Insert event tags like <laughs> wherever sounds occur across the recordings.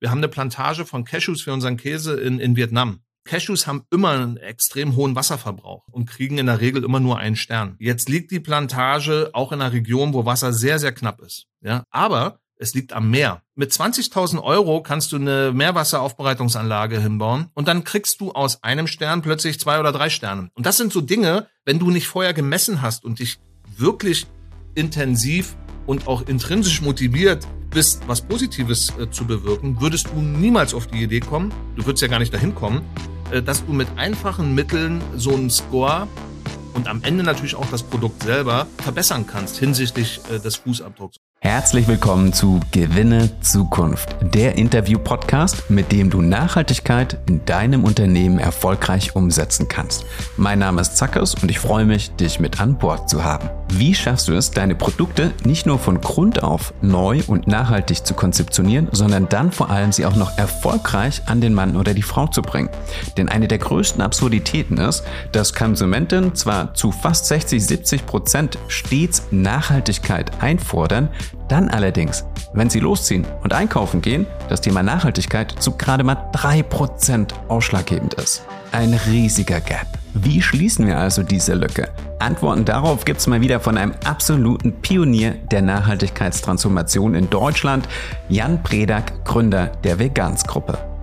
Wir haben eine Plantage von Cashews für unseren Käse in, in Vietnam. Cashews haben immer einen extrem hohen Wasserverbrauch und kriegen in der Regel immer nur einen Stern. Jetzt liegt die Plantage auch in einer Region, wo Wasser sehr, sehr knapp ist. Ja, aber es liegt am Meer. Mit 20.000 Euro kannst du eine Meerwasseraufbereitungsanlage hinbauen und dann kriegst du aus einem Stern plötzlich zwei oder drei Sterne. Und das sind so Dinge, wenn du nicht vorher gemessen hast und dich wirklich intensiv und auch intrinsisch motiviert bist, was Positives äh, zu bewirken, würdest du niemals auf die Idee kommen, du würdest ja gar nicht dahin kommen, äh, dass du mit einfachen Mitteln so einen Score und am Ende natürlich auch das Produkt selber verbessern kannst hinsichtlich äh, des Fußabdrucks. Herzlich willkommen zu Gewinne Zukunft, der Interview-Podcast, mit dem du Nachhaltigkeit in deinem Unternehmen erfolgreich umsetzen kannst. Mein Name ist Zackers und ich freue mich, dich mit an Bord zu haben. Wie schaffst du es, deine Produkte nicht nur von Grund auf neu und nachhaltig zu konzeptionieren, sondern dann vor allem sie auch noch erfolgreich an den Mann oder die Frau zu bringen? Denn eine der größten Absurditäten ist, dass Konsumenten zwar zu fast 60, 70 Prozent stets Nachhaltigkeit einfordern, dann allerdings, wenn Sie losziehen und einkaufen gehen, das Thema Nachhaltigkeit zu gerade mal 3% ausschlaggebend ist. Ein riesiger Gap. Wie schließen wir also diese Lücke? Antworten darauf gibt es mal wieder von einem absoluten Pionier der Nachhaltigkeitstransformation in Deutschland, Jan Predak, Gründer der Vegansgruppe.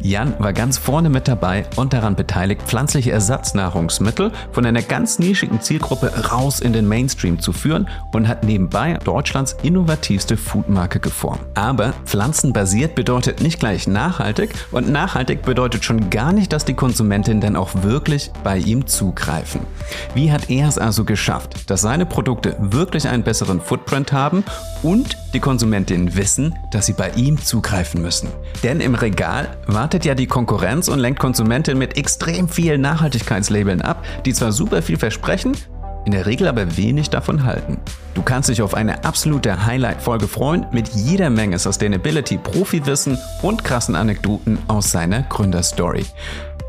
Jan war ganz vorne mit dabei und daran beteiligt, pflanzliche Ersatznahrungsmittel von einer ganz nischigen Zielgruppe raus in den Mainstream zu führen und hat nebenbei Deutschlands innovativste Foodmarke geformt. Aber pflanzenbasiert bedeutet nicht gleich nachhaltig und nachhaltig bedeutet schon gar nicht, dass die Konsumentinnen dann auch wirklich bei ihm zugreifen. Wie hat er es also geschafft, dass seine Produkte wirklich einen besseren Footprint haben und die Konsumentinnen wissen, dass sie bei ihm zugreifen müssen? Denn im Regal wartet ja die Konkurrenz und lenkt Konsumenten mit extrem vielen Nachhaltigkeitslabeln ab, die zwar super viel versprechen, in der Regel aber wenig davon halten. Du kannst dich auf eine absolute Highlight-Folge freuen mit jeder Menge Sustainability-Profi-Wissen und krassen Anekdoten aus seiner Gründerstory.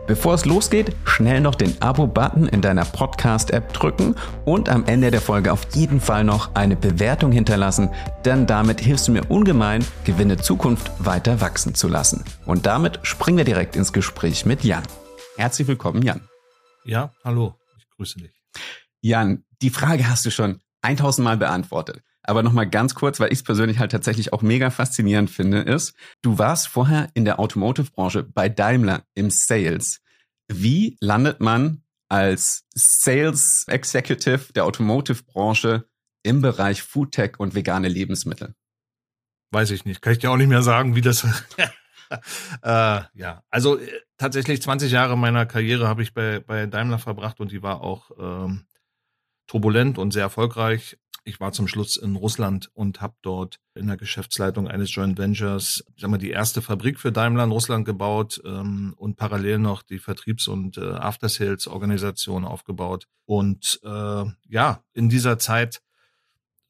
Bevor es losgeht, schnell noch den Abo-Button in deiner Podcast-App drücken und am Ende der Folge auf jeden Fall noch eine Bewertung hinterlassen, denn damit hilfst du mir ungemein, Gewinne Zukunft weiter wachsen zu lassen. Und damit springen wir direkt ins Gespräch mit Jan. Herzlich willkommen, Jan. Ja, hallo, ich grüße dich. Jan, die Frage hast du schon 1000 Mal beantwortet. Aber nochmal ganz kurz, weil ich es persönlich halt tatsächlich auch mega faszinierend finde, ist, du warst vorher in der Automotive-Branche bei Daimler im Sales. Wie landet man als Sales Executive der Automotive-Branche im Bereich Foodtech und vegane Lebensmittel? Weiß ich nicht. Kann ich dir auch nicht mehr sagen, wie das. <laughs> äh, ja, also äh, tatsächlich 20 Jahre meiner Karriere habe ich bei, bei Daimler verbracht und die war auch ähm, turbulent und sehr erfolgreich. Ich war zum Schluss in Russland und habe dort in der Geschäftsleitung eines Joint Ventures, ich sag mal, die erste Fabrik für Daimler in Russland gebaut ähm, und parallel noch die Vertriebs- und äh, After-Sales-Organisation aufgebaut. Und äh, ja, in dieser Zeit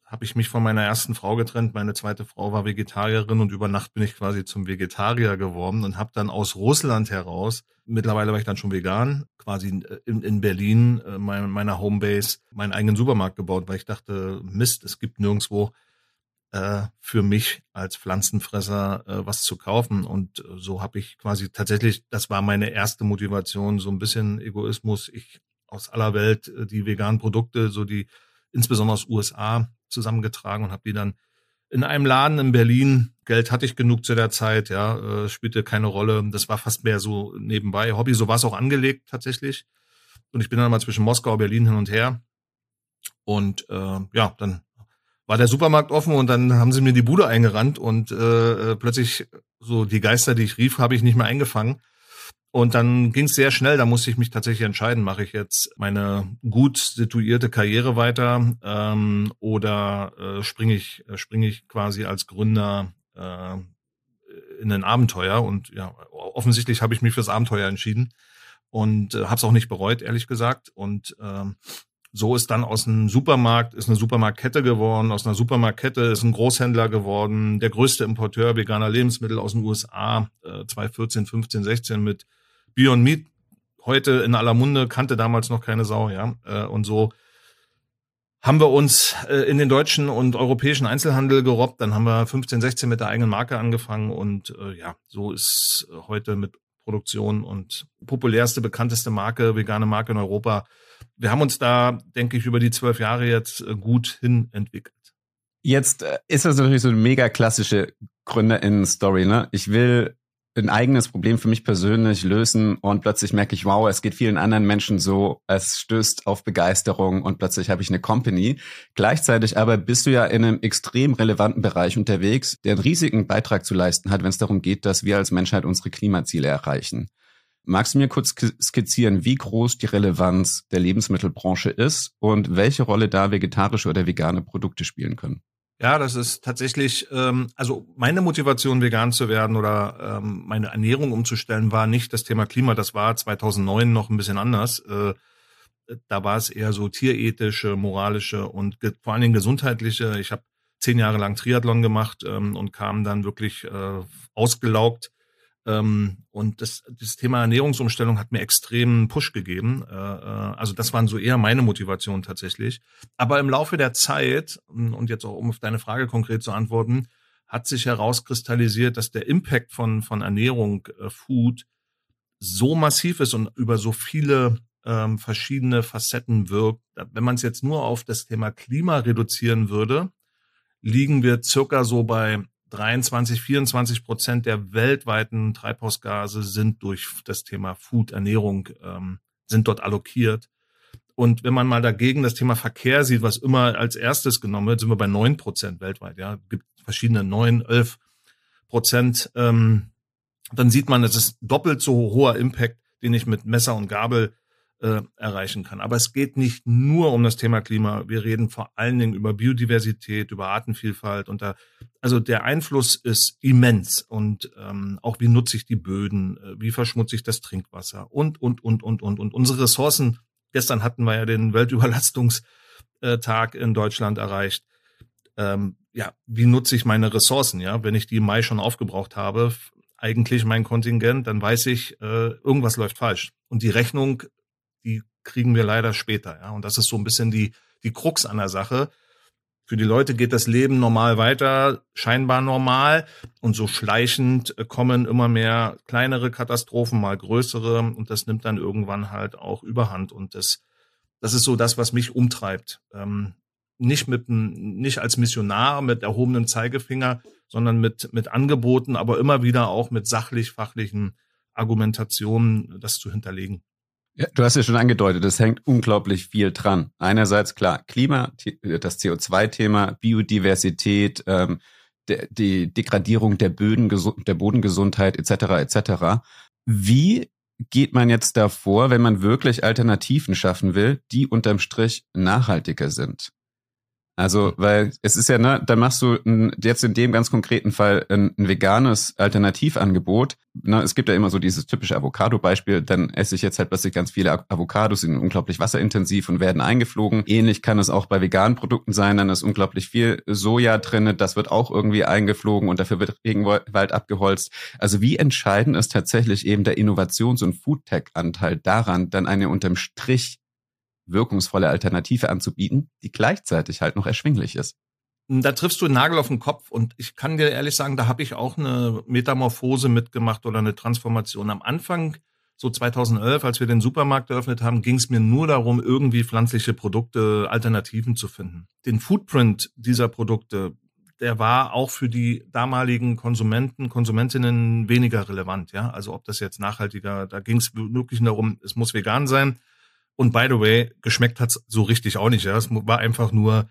habe ich mich von meiner ersten Frau getrennt. Meine zweite Frau war Vegetarierin und über Nacht bin ich quasi zum Vegetarier geworden und habe dann aus Russland heraus, mittlerweile war ich dann schon vegan, quasi in, in Berlin, äh, mein, meiner Homebase, meinen eigenen Supermarkt gebaut, weil ich dachte, Mist, es gibt nirgendwo äh, für mich als Pflanzenfresser äh, was zu kaufen. Und äh, so habe ich quasi tatsächlich, das war meine erste Motivation, so ein bisschen Egoismus. Ich aus aller Welt äh, die veganen Produkte, so die insbesondere aus USA zusammengetragen und habe die dann in einem Laden in Berlin, Geld hatte ich genug zu der Zeit, ja, äh, spielte keine Rolle. Das war fast mehr so nebenbei. Hobby, so war es auch angelegt tatsächlich. Und ich bin dann mal zwischen Moskau und Berlin hin und her. Und äh, ja, dann war der Supermarkt offen und dann haben sie mir die Bude eingerannt und äh, äh plötzlich so die Geister, die ich rief, habe ich nicht mehr eingefangen. Und dann ging es sehr schnell, da musste ich mich tatsächlich entscheiden, mache ich jetzt meine gut situierte Karriere weiter ähm, oder äh, springe ich, äh, springe ich quasi als Gründer äh, in ein Abenteuer. Und ja, offensichtlich habe ich mich fürs Abenteuer entschieden und äh, habe es auch nicht bereut, ehrlich gesagt. Und ähm, so ist dann aus einem Supermarkt, ist eine Supermarktkette geworden, aus einer Supermarktkette ist ein Großhändler geworden, der größte Importeur veganer Lebensmittel aus den USA, äh, 2014, 15, 16 mit Beyond Meat heute in aller Munde, kannte damals noch keine Sau, ja. Äh, und so haben wir uns äh, in den deutschen und europäischen Einzelhandel gerobbt. Dann haben wir 15, 16 mit der eigenen Marke angefangen und äh, ja, so ist heute mit Produktion und populärste, bekannteste Marke, vegane Marke in Europa. Wir haben uns da, denke ich, über die zwölf Jahre jetzt gut hin entwickelt. Jetzt ist das natürlich so eine mega klassische Gründerinnen-Story, ne? Ich will ein eigenes Problem für mich persönlich lösen und plötzlich merke ich, wow, es geht vielen anderen Menschen so, es stößt auf Begeisterung und plötzlich habe ich eine Company. Gleichzeitig aber bist du ja in einem extrem relevanten Bereich unterwegs, der einen riesigen Beitrag zu leisten hat, wenn es darum geht, dass wir als Menschheit unsere Klimaziele erreichen. Magst du mir kurz skizzieren, wie groß die Relevanz der Lebensmittelbranche ist und welche Rolle da vegetarische oder vegane Produkte spielen können? Ja, das ist tatsächlich, ähm, also meine Motivation, vegan zu werden oder ähm, meine Ernährung umzustellen, war nicht das Thema Klima. Das war 2009 noch ein bisschen anders. Äh, da war es eher so tierethische, moralische und vor allen Dingen gesundheitliche. Ich habe zehn Jahre lang Triathlon gemacht ähm, und kam dann wirklich äh, ausgelaugt und das, das Thema Ernährungsumstellung hat mir extremen Push gegeben. Äh, äh, also das waren so eher meine Motivationen tatsächlich. Aber im Laufe der Zeit, und jetzt auch um auf deine Frage konkret zu antworten, hat sich herauskristallisiert, dass der Impact von, von Ernährung, äh, Food, so massiv ist und über so viele ähm, verschiedene Facetten wirkt. Wenn man es jetzt nur auf das Thema Klima reduzieren würde, liegen wir circa so bei 23, 24 Prozent der weltweiten Treibhausgase sind durch das Thema Food, Ernährung, ähm, sind dort allokiert. Und wenn man mal dagegen das Thema Verkehr sieht, was immer als erstes genommen wird, sind wir bei neun Prozent weltweit. Ja, gibt verschiedene neun, elf Prozent. Ähm, dann sieht man, es ist doppelt so hoher Impact, den ich mit Messer und Gabel äh, erreichen kann. Aber es geht nicht nur um das Thema Klima. Wir reden vor allen Dingen über Biodiversität, über Artenvielfalt und da, also der Einfluss ist immens und ähm, auch wie nutze ich die Böden, äh, wie verschmutze ich das Trinkwasser und und und und und und unsere Ressourcen. Gestern hatten wir ja den Weltüberlastungstag in Deutschland erreicht. Ähm, ja, wie nutze ich meine Ressourcen? Ja, wenn ich die im Mai schon aufgebraucht habe, eigentlich mein Kontingent, dann weiß ich, äh, irgendwas läuft falsch. Und die Rechnung die kriegen wir leider später. Ja, und das ist so ein bisschen die die Krux an der Sache. Für die Leute geht das Leben normal weiter, scheinbar normal. Und so schleichend äh, kommen immer mehr kleinere Katastrophen, mal größere. Und das nimmt dann irgendwann halt auch überhand. Und das, das ist so das, was mich umtreibt. Ähm, nicht mit, nicht als Missionar mit erhobenem Zeigefinger, sondern mit, mit Angeboten, aber immer wieder auch mit sachlich-fachlichen Argumentationen, das zu hinterlegen. Ja, du hast ja schon angedeutet, es hängt unglaublich viel dran. Einerseits klar Klima, das CO2-Thema, Biodiversität, ähm, der, die Degradierung der Böden, der Bodengesundheit etc. etc. Wie geht man jetzt davor, wenn man wirklich Alternativen schaffen will, die unterm Strich nachhaltiger sind? Also, weil es ist ja, ne, dann machst du ein, jetzt in dem ganz konkreten Fall ein, ein veganes Alternativangebot. Ne, es gibt ja immer so dieses typische Avocado-Beispiel, dann esse ich jetzt halt plötzlich ganz viele Avocados, sind unglaublich wasser,intensiv und werden eingeflogen. Ähnlich kann es auch bei veganen Produkten sein, dann ist unglaublich viel Soja drinne, das wird auch irgendwie eingeflogen und dafür wird Regenwald abgeholzt. Also wie entscheidend ist tatsächlich eben der Innovations- und Foodtech-Anteil daran, dann eine unterm Strich wirkungsvolle Alternative anzubieten, die gleichzeitig halt noch erschwinglich ist. Da triffst du einen Nagel auf den Kopf und ich kann dir ehrlich sagen, da habe ich auch eine Metamorphose mitgemacht oder eine Transformation. Am Anfang, so 2011, als wir den Supermarkt eröffnet haben, ging es mir nur darum, irgendwie pflanzliche Produkte, Alternativen zu finden. Den Footprint dieser Produkte, der war auch für die damaligen Konsumenten, Konsumentinnen weniger relevant. Ja, also ob das jetzt nachhaltiger, da ging es wirklich darum, es muss vegan sein und by the way, geschmeckt hat's so richtig auch nicht. Ja, es war einfach nur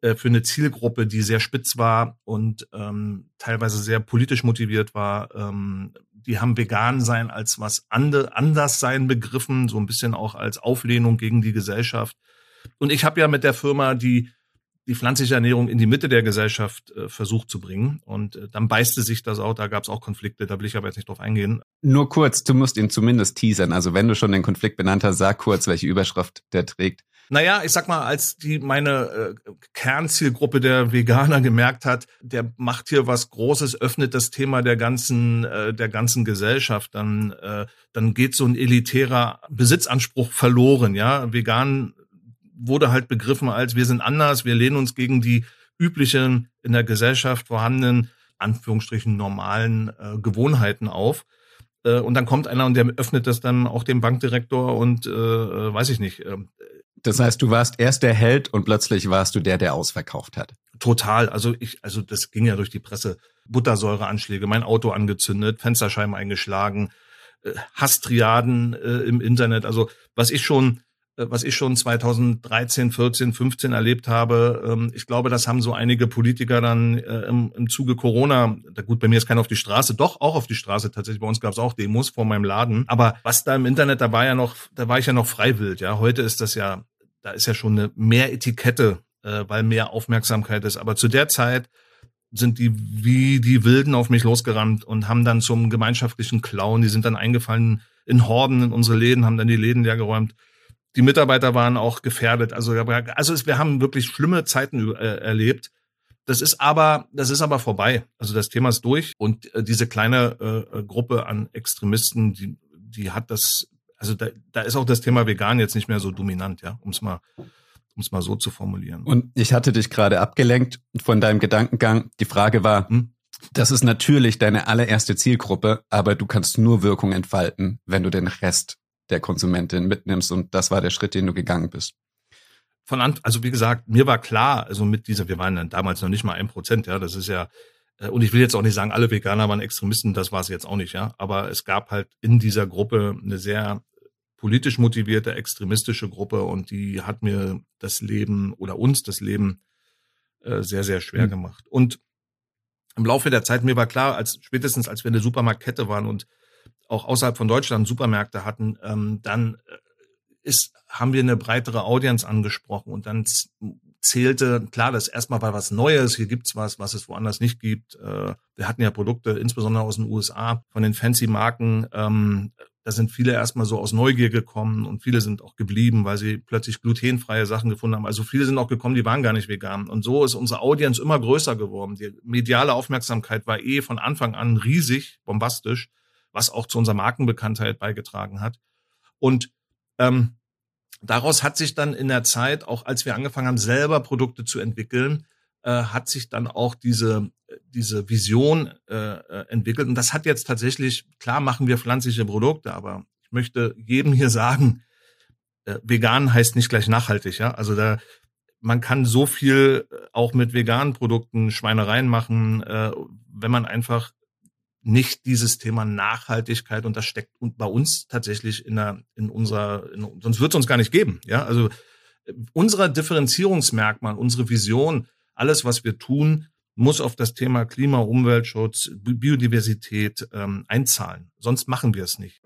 äh, für eine Zielgruppe, die sehr spitz war und ähm, teilweise sehr politisch motiviert war. Ähm, die haben vegan sein als was ande, anders sein begriffen, so ein bisschen auch als Auflehnung gegen die Gesellschaft. Und ich habe ja mit der Firma die die pflanzliche Ernährung in die Mitte der Gesellschaft äh, versucht zu bringen. Und äh, dann beißte sich das auch, da gab es auch Konflikte, da will ich aber jetzt nicht drauf eingehen. Nur kurz, du musst ihn zumindest teasern. Also wenn du schon den Konflikt benannt hast, sag kurz, welche Überschrift der trägt. Naja, ich sag mal, als die meine äh, Kernzielgruppe der Veganer gemerkt hat, der macht hier was Großes, öffnet das Thema der ganzen äh, der ganzen Gesellschaft, dann äh, dann geht so ein elitärer Besitzanspruch verloren. Ja, vegan wurde halt begriffen als wir sind anders, wir lehnen uns gegen die üblichen in der Gesellschaft vorhandenen Anführungsstrichen normalen äh, Gewohnheiten auf. Äh, und dann kommt einer und der öffnet das dann auch dem Bankdirektor und äh, äh weiß ich nicht. Äh, das heißt, du warst erst der Held und plötzlich warst du der, der ausverkauft hat. Total. Also ich, also das ging ja durch die Presse. Buttersäureanschläge, mein Auto angezündet, Fensterscheiben eingeschlagen, äh, Hasstriaden äh, im Internet. Also was ich schon was ich schon 2013, 14, 15 erlebt habe. Ähm, ich glaube, das haben so einige Politiker dann äh, im, im Zuge Corona, da gut, bei mir ist keiner auf die Straße, doch auch auf die Straße tatsächlich. Bei uns gab es auch Demos vor meinem Laden. Aber was da im Internet, da war ja noch, da war ich ja noch freiwillig. Ja, heute ist das ja, da ist ja schon eine mehr Etikette, äh, weil mehr Aufmerksamkeit ist. Aber zu der Zeit sind die wie die Wilden auf mich losgerannt und haben dann zum gemeinschaftlichen Clown, die sind dann eingefallen in Horden in unsere Läden, haben dann die Läden leer geräumt die Mitarbeiter waren auch gefährdet. Also, also wir haben wirklich schlimme Zeiten äh, erlebt. Das ist aber, das ist aber vorbei. Also das Thema ist durch und äh, diese kleine äh, Gruppe an Extremisten, die, die hat das, also da, da ist auch das Thema Vegan jetzt nicht mehr so dominant, ja, um es mal, um es mal so zu formulieren. Und ich hatte dich gerade abgelenkt von deinem Gedankengang. Die Frage war, hm? das ist natürlich deine allererste Zielgruppe, aber du kannst nur Wirkung entfalten, wenn du den Rest der Konsumentin mitnimmst. Und das war der Schritt, den du gegangen bist. Von an, also wie gesagt, mir war klar, also mit dieser, wir waren dann damals noch nicht mal ein Prozent, ja, das ist ja, äh, und ich will jetzt auch nicht sagen, alle Veganer waren Extremisten, das war es jetzt auch nicht, ja. Aber es gab halt in dieser Gruppe eine sehr politisch motivierte, extremistische Gruppe und die hat mir das Leben oder uns das Leben äh, sehr, sehr schwer mhm. gemacht. Und im Laufe der Zeit, mir war klar, als spätestens als wir eine Supermarktkette waren und auch außerhalb von Deutschland Supermärkte hatten, ähm, dann äh, ist, haben wir eine breitere Audience angesprochen und dann zählte, klar, das erstmal war was Neues, hier gibt's was, was es woanders nicht gibt. Äh, wir hatten ja Produkte, insbesondere aus den USA, von den fancy Marken, ähm, da sind viele erstmal so aus Neugier gekommen und viele sind auch geblieben, weil sie plötzlich glutenfreie Sachen gefunden haben. Also viele sind auch gekommen, die waren gar nicht vegan. Und so ist unsere Audience immer größer geworden. Die mediale Aufmerksamkeit war eh von Anfang an riesig, bombastisch was auch zu unserer Markenbekanntheit beigetragen hat. Und ähm, daraus hat sich dann in der Zeit, auch als wir angefangen haben, selber Produkte zu entwickeln, äh, hat sich dann auch diese, diese Vision äh, äh, entwickelt. Und das hat jetzt tatsächlich, klar machen wir pflanzliche Produkte, aber ich möchte jedem hier sagen, äh, vegan heißt nicht gleich nachhaltig. Ja? Also da, man kann so viel auch mit veganen Produkten Schweinereien machen, äh, wenn man einfach nicht dieses Thema Nachhaltigkeit und das steckt bei uns tatsächlich in, der, in unserer, in, sonst wird es uns gar nicht geben. Ja, also unser Differenzierungsmerkmal, unsere Vision, alles, was wir tun, muss auf das Thema Klima, Umweltschutz, Biodiversität ähm, einzahlen. Sonst machen wir es nicht.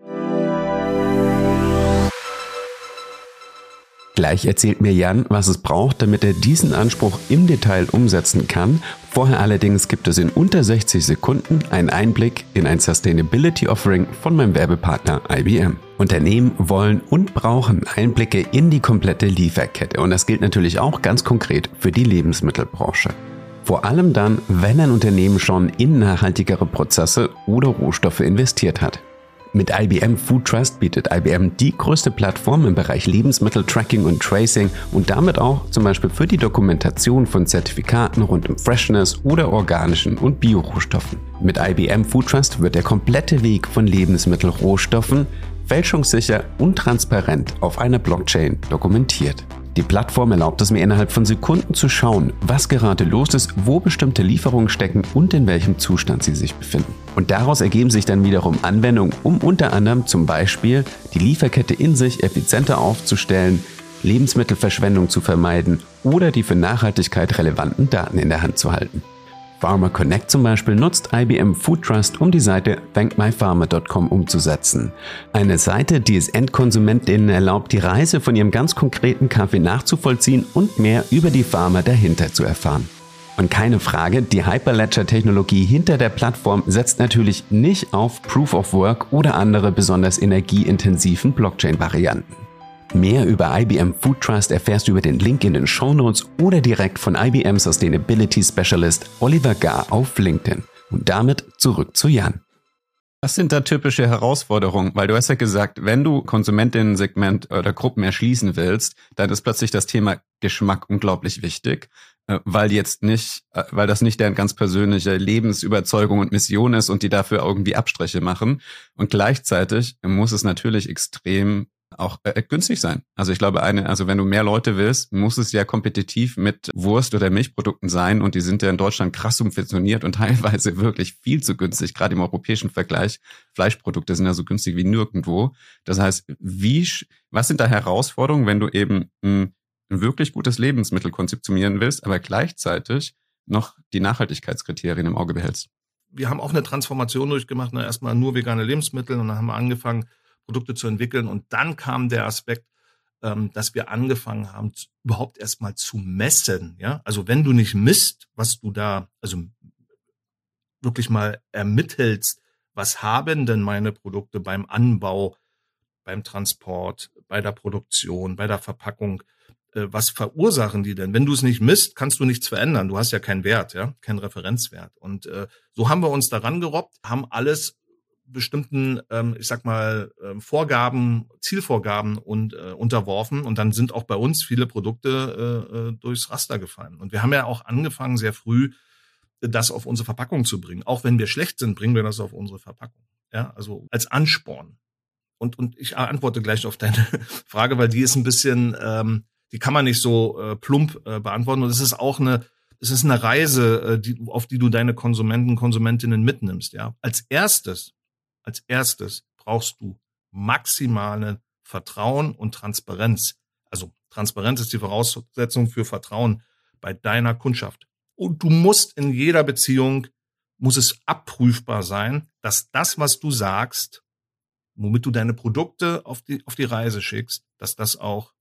Gleich erzählt mir Jan, was es braucht, damit er diesen Anspruch im Detail umsetzen kann. Vorher allerdings gibt es in unter 60 Sekunden einen Einblick in ein Sustainability Offering von meinem Werbepartner IBM. Unternehmen wollen und brauchen Einblicke in die komplette Lieferkette und das gilt natürlich auch ganz konkret für die Lebensmittelbranche. Vor allem dann, wenn ein Unternehmen schon in nachhaltigere Prozesse oder Rohstoffe investiert hat. Mit IBM Food Trust bietet IBM die größte Plattform im Bereich Lebensmitteltracking und Tracing und damit auch zum Beispiel für die Dokumentation von Zertifikaten rund um Freshness oder organischen und Biorohstoffen. Mit IBM Food Trust wird der komplette Weg von Lebensmittelrohstoffen fälschungssicher und transparent auf einer Blockchain dokumentiert. Die Plattform erlaubt es mir innerhalb von Sekunden zu schauen, was gerade los ist, wo bestimmte Lieferungen stecken und in welchem Zustand sie sich befinden. Und daraus ergeben sich dann wiederum Anwendungen, um unter anderem zum Beispiel die Lieferkette in sich effizienter aufzustellen, Lebensmittelverschwendung zu vermeiden oder die für Nachhaltigkeit relevanten Daten in der Hand zu halten. Pharma Connect zum Beispiel nutzt IBM Food Trust, um die Seite thankmypharma.com umzusetzen. Eine Seite, die es Endkonsumentinnen erlaubt, die Reise von ihrem ganz konkreten Kaffee nachzuvollziehen und mehr über die Pharma dahinter zu erfahren. Und keine Frage, die Hyperledger-Technologie hinter der Plattform setzt natürlich nicht auf Proof of Work oder andere besonders energieintensiven Blockchain-Varianten. Mehr über IBM Food Trust erfährst du über den Link in den Show Notes oder direkt von IBM Sustainability Specialist Oliver Gar auf LinkedIn. Und damit zurück zu Jan. Was sind da typische Herausforderungen? Weil du hast ja gesagt, wenn du Konsumentinnen-Segment oder Gruppen erschließen willst, dann ist plötzlich das Thema Geschmack unglaublich wichtig, äh, weil jetzt nicht, äh, weil das nicht deren ganz persönliche Lebensüberzeugung und Mission ist und die dafür irgendwie Abstriche machen. Und gleichzeitig muss es natürlich extrem auch äh, günstig sein. Also ich glaube, eine, also wenn du mehr Leute willst, muss es ja kompetitiv mit Wurst oder Milchprodukten sein und die sind ja in Deutschland krass subventioniert und <laughs> teilweise wirklich viel zu günstig, gerade im europäischen Vergleich. Fleischprodukte sind ja so günstig wie nirgendwo. Das heißt, wie, was sind da Herausforderungen, wenn du eben ein, ein wirklich gutes Lebensmittel konzeptionieren willst, aber gleichzeitig noch die Nachhaltigkeitskriterien im Auge behältst? Wir haben auch eine Transformation durchgemacht, ne? erstmal nur vegane Lebensmittel und dann haben wir angefangen, Produkte zu entwickeln. Und dann kam der Aspekt, ähm, dass wir angefangen haben, überhaupt erstmal zu messen. Ja, also wenn du nicht misst, was du da, also wirklich mal ermittelst, was haben denn meine Produkte beim Anbau, beim Transport, bei der Produktion, bei der Verpackung, äh, was verursachen die denn? Wenn du es nicht misst, kannst du nichts verändern. Du hast ja keinen Wert, ja, keinen Referenzwert. Und äh, so haben wir uns daran gerobbt, haben alles bestimmten, ähm, ich sag mal, ähm, Vorgaben, Zielvorgaben und äh, unterworfen. Und dann sind auch bei uns viele Produkte äh, äh, durchs Raster gefallen. Und wir haben ja auch angefangen, sehr früh das auf unsere Verpackung zu bringen. Auch wenn wir schlecht sind, bringen wir das auf unsere Verpackung. Ja, also als Ansporn. Und, und ich antworte gleich auf deine <laughs> Frage, weil die ist ein bisschen, ähm, die kann man nicht so äh, plump äh, beantworten. Und es ist auch eine, es ist eine Reise, äh, die, auf die du deine Konsumenten, Konsumentinnen mitnimmst. Ja, als erstes als erstes brauchst du maximale Vertrauen und Transparenz. Also Transparenz ist die Voraussetzung für Vertrauen bei deiner Kundschaft. Und du musst in jeder Beziehung, muss es abprüfbar sein, dass das, was du sagst, womit du deine Produkte auf die, auf die Reise schickst, dass das auch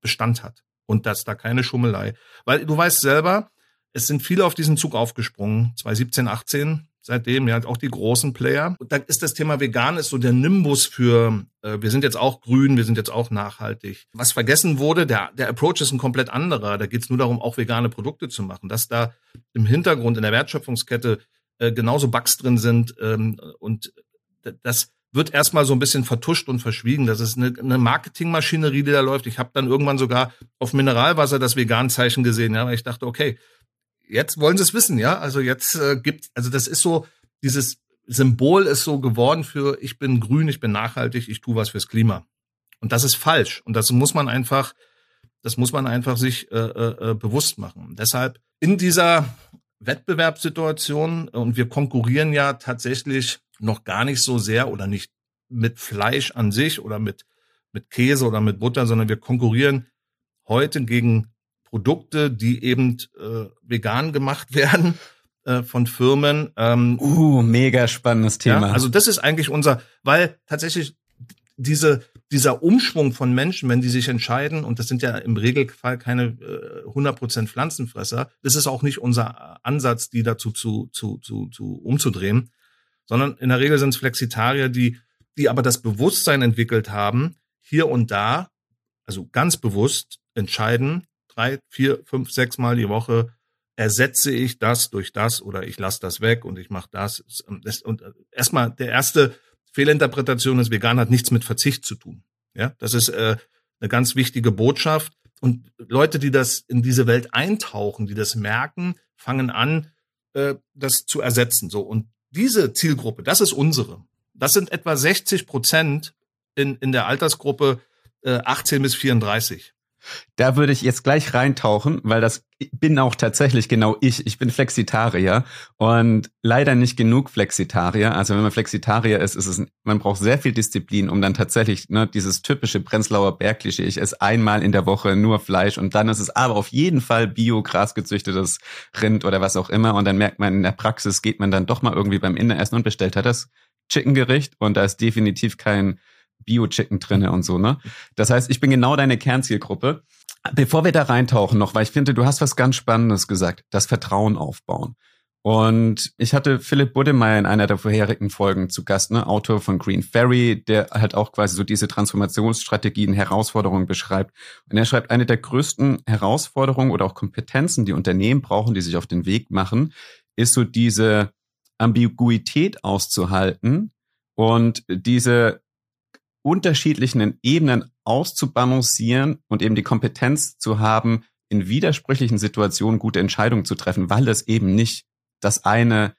Bestand hat und dass da keine Schummelei. Weil du weißt selber, es sind viele auf diesen Zug aufgesprungen, 2017, 18, seitdem, ja, auch die großen Player. Und da ist das Thema vegan ist so der Nimbus für, äh, wir sind jetzt auch grün, wir sind jetzt auch nachhaltig. Was vergessen wurde, der, der Approach ist ein komplett anderer. Da geht es nur darum, auch vegane Produkte zu machen. Dass da im Hintergrund in der Wertschöpfungskette äh, genauso Bugs drin sind ähm, und das wird erstmal so ein bisschen vertuscht und verschwiegen. Das ist eine, eine Marketingmaschinerie, die da läuft. Ich habe dann irgendwann sogar auf Mineralwasser das Vegan-Zeichen gesehen, ja, weil ich dachte, okay, jetzt wollen sie es wissen, ja. Also jetzt äh, gibt, also das ist so, dieses Symbol ist so geworden für ich bin grün, ich bin nachhaltig, ich tue was fürs Klima. Und das ist falsch. Und das muss man einfach, das muss man einfach sich äh, äh, äh bewusst machen. Deshalb in dieser Wettbewerbssituation, und wir konkurrieren ja tatsächlich noch gar nicht so sehr oder nicht mit Fleisch an sich oder mit, mit Käse oder mit Butter, sondern wir konkurrieren heute gegen Produkte, die eben äh, vegan gemacht <laughs> werden äh, von Firmen. Ähm, uh, mega spannendes Thema. Ja, also das ist eigentlich unser, weil tatsächlich diese dieser Umschwung von Menschen, wenn die sich entscheiden, und das sind ja im Regelfall keine äh, 100% Pflanzenfresser, das ist auch nicht unser Ansatz, die dazu zu, zu, zu, zu umzudrehen, sondern in der Regel sind es Flexitarier, die, die aber das Bewusstsein entwickelt haben, hier und da, also ganz bewusst entscheiden, drei, vier, fünf, sechs Mal die Woche ersetze ich das durch das oder ich lasse das weg und ich mache das. Und äh, erstmal der erste Fehlinterpretation ist, vegan hat nichts mit Verzicht zu tun. Ja, das ist äh, eine ganz wichtige Botschaft. Und Leute, die das in diese Welt eintauchen, die das merken, fangen an, äh, das zu ersetzen. So und diese Zielgruppe, das ist unsere. Das sind etwa 60 Prozent in in der Altersgruppe äh, 18 bis 34. Da würde ich jetzt gleich reintauchen, weil das bin auch tatsächlich genau ich. Ich bin Flexitarier und leider nicht genug Flexitarier. Also wenn man Flexitarier ist, ist es, man braucht sehr viel Disziplin, um dann tatsächlich ne, dieses typische Prenzlauer Bergklischee, ich esse einmal in der Woche nur Fleisch und dann ist es aber auf jeden Fall bio grasgezüchtetes Rind oder was auch immer und dann merkt man in der Praxis geht man dann doch mal irgendwie beim Inneressen und bestellt hat das Chicken-Gericht und da ist definitiv kein Bio-Chicken drinne und so, ne? Das heißt, ich bin genau deine Kernzielgruppe. Bevor wir da reintauchen noch, weil ich finde, du hast was ganz Spannendes gesagt, das Vertrauen aufbauen. Und ich hatte Philipp Buddemeyer in einer der vorherigen Folgen zu Gast, ne, Autor von Green Ferry, der halt auch quasi so diese Transformationsstrategien, Herausforderungen beschreibt. Und er schreibt, eine der größten Herausforderungen oder auch Kompetenzen, die Unternehmen brauchen, die sich auf den Weg machen, ist so diese Ambiguität auszuhalten und diese unterschiedlichen Ebenen auszubalancieren und eben die Kompetenz zu haben, in widersprüchlichen Situationen gute Entscheidungen zu treffen, weil es eben nicht das eine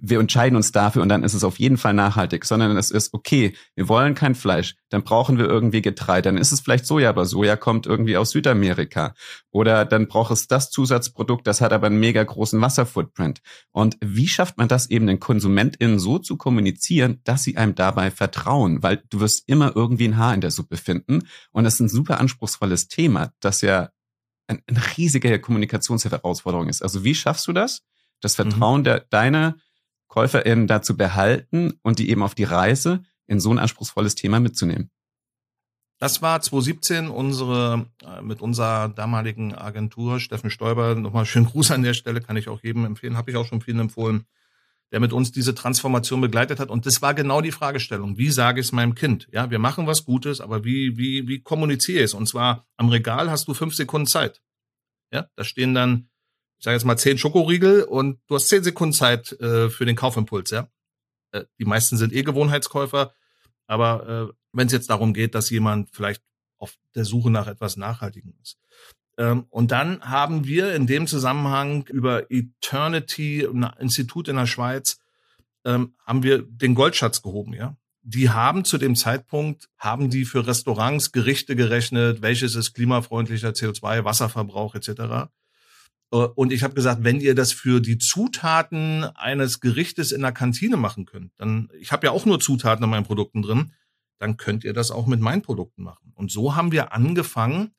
wir entscheiden uns dafür und dann ist es auf jeden Fall nachhaltig, sondern es ist, okay, wir wollen kein Fleisch, dann brauchen wir irgendwie Getreide, dann ist es vielleicht Soja, aber Soja kommt irgendwie aus Südamerika. Oder dann braucht es das Zusatzprodukt, das hat aber einen mega großen Wasserfootprint. Und wie schafft man das eben den KonsumentInnen so zu kommunizieren, dass sie einem dabei vertrauen? Weil du wirst immer irgendwie ein Haar in der Suppe finden. Und das ist ein super anspruchsvolles Thema, das ja eine riesige Kommunikationsherausforderung ist. Also wie schaffst du das? Das mhm. Vertrauen mhm. der, deiner KäuferInnen dazu behalten und die eben auf die Reise in so ein anspruchsvolles Thema mitzunehmen. Das war 2017 unsere, äh, mit unserer damaligen Agentur, Steffen Stoiber, nochmal schönen Gruß an der Stelle, kann ich auch jedem empfehlen, habe ich auch schon vielen empfohlen, der mit uns diese Transformation begleitet hat. Und das war genau die Fragestellung. Wie sage ich es meinem Kind? Ja, wir machen was Gutes, aber wie, wie, wie kommuniziere ich es? Und zwar am Regal hast du fünf Sekunden Zeit. Ja, da stehen dann ich sage jetzt mal zehn Schokoriegel und du hast zehn Sekunden Zeit äh, für den Kaufimpuls, ja. Äh, die meisten sind eh Gewohnheitskäufer, aber äh, wenn es jetzt darum geht, dass jemand vielleicht auf der Suche nach etwas Nachhaltigem ist. Ähm, und dann haben wir in dem Zusammenhang über Eternity, ein Institut in der Schweiz, ähm, haben wir den Goldschatz gehoben, ja. Die haben zu dem Zeitpunkt, haben die für Restaurants Gerichte gerechnet, welches ist klimafreundlicher CO2, Wasserverbrauch etc. Äh, und ich habe gesagt, wenn ihr das für die Zutaten eines Gerichtes in der Kantine machen könnt, dann, ich habe ja auch nur Zutaten in meinen Produkten drin, dann könnt ihr das auch mit meinen Produkten machen. Und so haben wir angefangen,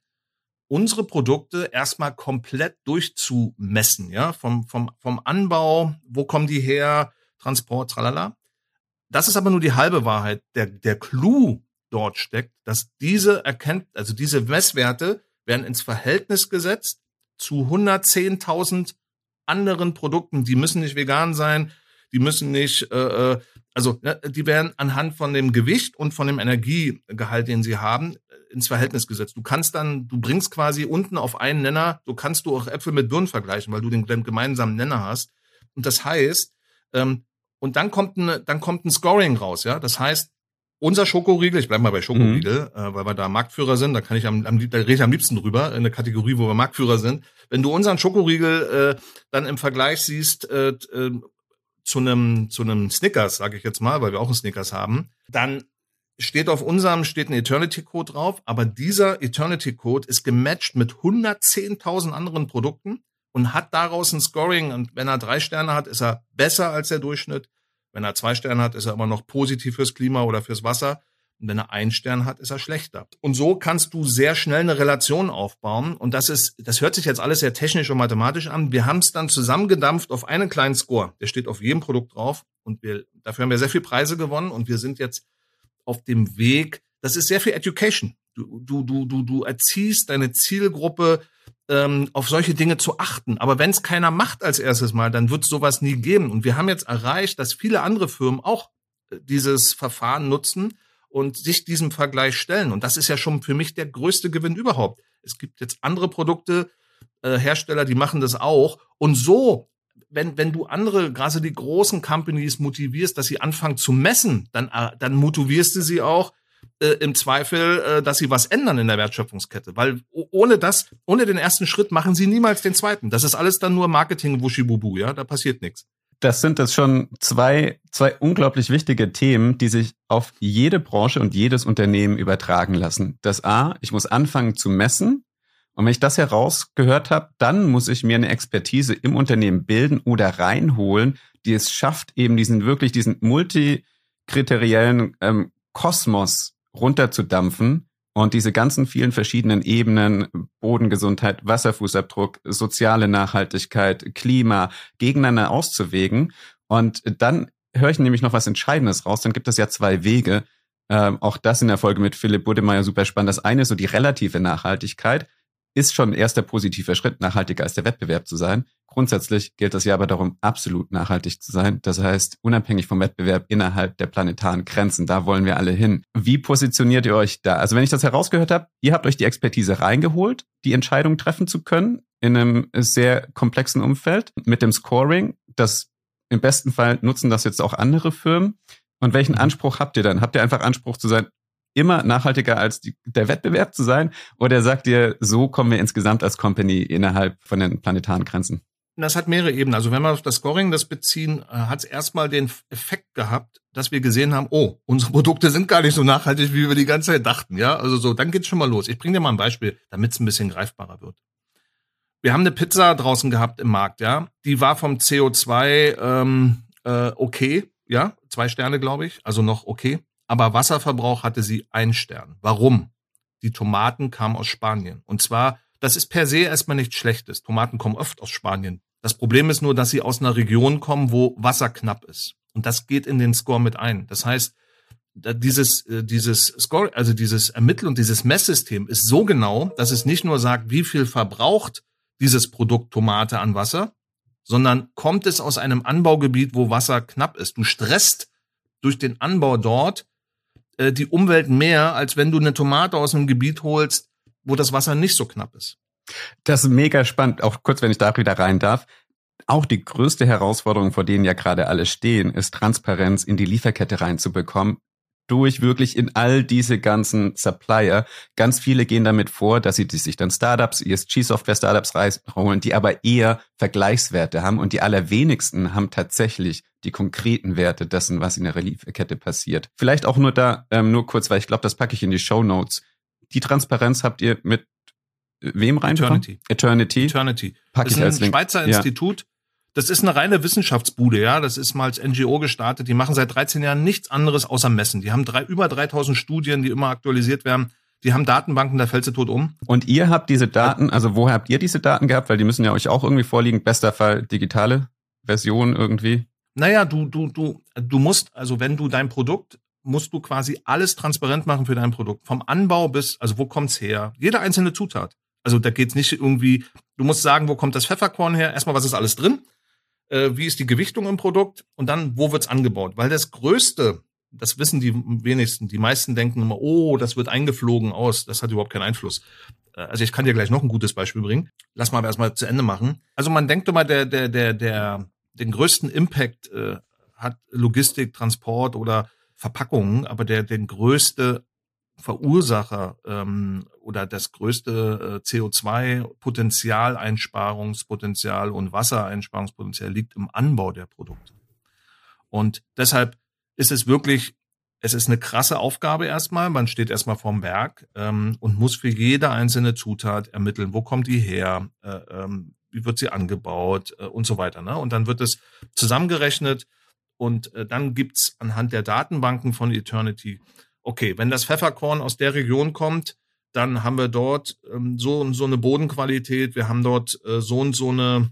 unsere Produkte erstmal komplett durchzumessen, ja, vom, vom, vom Anbau, wo kommen die her, Transport, tralala. Das ist aber nur die halbe Wahrheit. Der, der Clou dort steckt, dass diese erkennt, also diese Messwerte werden ins Verhältnis gesetzt zu 110.000 anderen Produkten. Die müssen nicht vegan sein, die müssen nicht, äh, äh also ne, die werden anhand von dem Gewicht und von dem Energiegehalt, den sie haben, ins Verhältnis gesetzt. Du kannst dann, du bringst quasi unten auf einen Nenner, du kannst du auch Äpfel mit Birnen vergleichen, weil du den, den gemeinsamen Nenner hast. Und das heißt, ähm, und dann kommt ein, dann kommt ein Scoring raus, ja. Das heißt, unser Schokoriegel, ich bleib mal bei Schokoriegel, mhm. äh, weil wir da Marktführer sind, da kann ich am, am da rede ich am liebsten drüber, in der Kategorie, wo wir Marktführer sind. Wenn du unseren Schokoriegel äh, dann im Vergleich siehst äh, äh, zu einem zu einem Snickers, sage ich jetzt mal, weil wir auch einen Snickers haben, dann steht auf unserem steht ein Eternity Code drauf, aber dieser Eternity Code ist gematcht mit 110.000 anderen Produkten und hat daraus ein Scoring und wenn er drei Sterne hat, ist er besser als der Durchschnitt. Wenn er zwei Sterne hat, ist er immer noch positiv fürs Klima oder fürs Wasser. Und wenn er einen Stern hat, ist er schlechter. Und so kannst du sehr schnell eine Relation aufbauen. Und das ist, das hört sich jetzt alles sehr technisch und mathematisch an. Wir haben es dann zusammengedampft auf einen kleinen Score. Der steht auf jedem Produkt drauf. Und wir, dafür haben wir sehr viel Preise gewonnen. Und wir sind jetzt auf dem Weg. Das ist sehr viel Education. Du, du, du, du, du erziehst deine Zielgruppe ähm, auf solche Dinge zu achten. Aber wenn es keiner macht als erstes Mal, dann wird sowas nie geben. Und wir haben jetzt erreicht, dass viele andere Firmen auch äh, dieses Verfahren nutzen und sich diesem Vergleich stellen. Und das ist ja schon für mich der größte Gewinn überhaupt. Es gibt jetzt andere Produkte, äh, Hersteller, die machen das auch. Und so, wenn, wenn du andere, gerade die großen Companies motivierst, dass sie anfangen zu messen, dann, äh, dann motivierst du sie auch, äh, im Zweifel, äh, dass sie was ändern in der Wertschöpfungskette. Weil ohne das, ohne den ersten Schritt machen sie niemals den zweiten. Das ist alles dann nur Marketing, Wuschibubu, ja, da passiert nichts. Das sind jetzt schon zwei, zwei unglaublich wichtige Themen, die sich auf jede Branche und jedes Unternehmen übertragen lassen. Das A, ich muss anfangen zu messen. Und wenn ich das herausgehört habe, dann muss ich mir eine Expertise im Unternehmen bilden oder reinholen, die es schafft, eben diesen wirklich diesen multikriteriellen ähm, Kosmos runterzudampfen und diese ganzen vielen verschiedenen Ebenen, Bodengesundheit, Wasserfußabdruck, soziale Nachhaltigkeit, Klima, gegeneinander auszuwägen. Und dann höre ich nämlich noch was Entscheidendes raus. Dann gibt es ja zwei Wege. Ähm, auch das in der Folge mit Philipp Budemeyer super spannend. Das eine ist so die relative Nachhaltigkeit ist schon ein erster positiver Schritt, nachhaltiger als der Wettbewerb zu sein. Grundsätzlich gilt es ja aber darum, absolut nachhaltig zu sein. Das heißt, unabhängig vom Wettbewerb innerhalb der planetaren Grenzen, da wollen wir alle hin. Wie positioniert ihr euch da? Also wenn ich das herausgehört habe, ihr habt euch die Expertise reingeholt, die Entscheidung treffen zu können in einem sehr komplexen Umfeld mit dem Scoring. Das im besten Fall nutzen das jetzt auch andere Firmen. Und welchen mhm. Anspruch habt ihr dann? Habt ihr einfach Anspruch zu sein, immer nachhaltiger als die, der Wettbewerb zu sein? Oder sagt ihr, so kommen wir insgesamt als Company innerhalb von den planetaren Grenzen? Das hat mehrere Ebenen. Also wenn wir auf das Scoring das beziehen, äh, hat es erstmal den Effekt gehabt, dass wir gesehen haben, oh, unsere Produkte sind gar nicht so nachhaltig, wie wir die ganze Zeit dachten. Ja, also so, dann geht's schon mal los. Ich bringe dir mal ein Beispiel, damit es ein bisschen greifbarer wird. Wir haben eine Pizza draußen gehabt im Markt, ja. Die war vom CO2 ähm, äh, okay, ja, zwei Sterne, glaube ich, also noch okay. Aber Wasserverbrauch hatte sie ein Stern. Warum? Die Tomaten kamen aus Spanien. Und zwar, das ist per se erstmal nichts Schlechtes. Tomaten kommen oft aus Spanien. Das Problem ist nur, dass sie aus einer Region kommen, wo Wasser knapp ist. Und das geht in den Score mit ein. Das heißt, dieses, äh, dieses Score, also dieses und dieses Messsystem ist so genau, dass es nicht nur sagt, wie viel verbraucht dieses Produkt Tomate an Wasser, sondern kommt es aus einem Anbaugebiet, wo Wasser knapp ist. Du stresst durch den Anbau dort äh, die Umwelt mehr, als wenn du eine Tomate aus einem Gebiet holst, wo das Wasser nicht so knapp ist. Das ist mega spannend, auch kurz, wenn ich da wieder rein darf. Auch die größte Herausforderung, vor denen ja gerade alle stehen, ist Transparenz in die Lieferkette reinzubekommen, durch wirklich in all diese ganzen Supplier. Ganz viele gehen damit vor, dass sie sich dann Startups, ESG-Software-Startups holen, die aber eher Vergleichswerte haben und die allerwenigsten haben tatsächlich die konkreten Werte dessen, was in der Lieferkette passiert. Vielleicht auch nur da, ähm, nur kurz, weil ich glaube, das packe ich in die Show Notes. Die Transparenz habt ihr mit wem rein? Eternity. Eternity. Eternity. Pack ist ein Link. Schweizer Institut. Das ist eine reine Wissenschaftsbude, ja. Das ist mal als NGO gestartet. Die machen seit 13 Jahren nichts anderes außer messen. Die haben drei, über 3000 Studien, die immer aktualisiert werden. Die haben Datenbanken, da fällt sie tot um. Und ihr habt diese Daten, also woher habt ihr diese Daten gehabt? Weil die müssen ja euch auch irgendwie vorliegen. Bester Fall digitale Version irgendwie. Naja, du, du, du, du musst, also wenn du dein Produkt musst du quasi alles transparent machen für dein Produkt. Vom Anbau bis, also wo kommt's her? Jede einzelne Zutat. Also da geht's nicht irgendwie, du musst sagen, wo kommt das Pfefferkorn her? Erstmal, was ist alles drin? Äh, wie ist die Gewichtung im Produkt? Und dann, wo wird's angebaut? Weil das Größte, das wissen die wenigsten, die meisten denken immer, oh, das wird eingeflogen aus, das hat überhaupt keinen Einfluss. Äh, also ich kann dir gleich noch ein gutes Beispiel bringen. Lass mal erstmal zu Ende machen. Also man denkt immer, der, der, der, der, den größten Impact äh, hat Logistik, Transport oder Verpackungen, aber der den größte Verursacher ähm, oder das größte äh, CO2-Potenzialeinsparungspotenzial und Wassereinsparungspotenzial liegt im Anbau der Produkte. Und deshalb ist es wirklich, es ist eine krasse Aufgabe erstmal. Man steht erstmal vorm Werk ähm, und muss für jede einzelne Zutat ermitteln, wo kommt die her, äh, ähm, wie wird sie angebaut äh, und so weiter. Ne? Und dann wird es zusammengerechnet und äh, dann gibt's anhand der Datenbanken von Eternity, okay, wenn das Pfefferkorn aus der Region kommt, dann haben wir dort ähm, so und so eine Bodenqualität, wir haben dort äh, so und so eine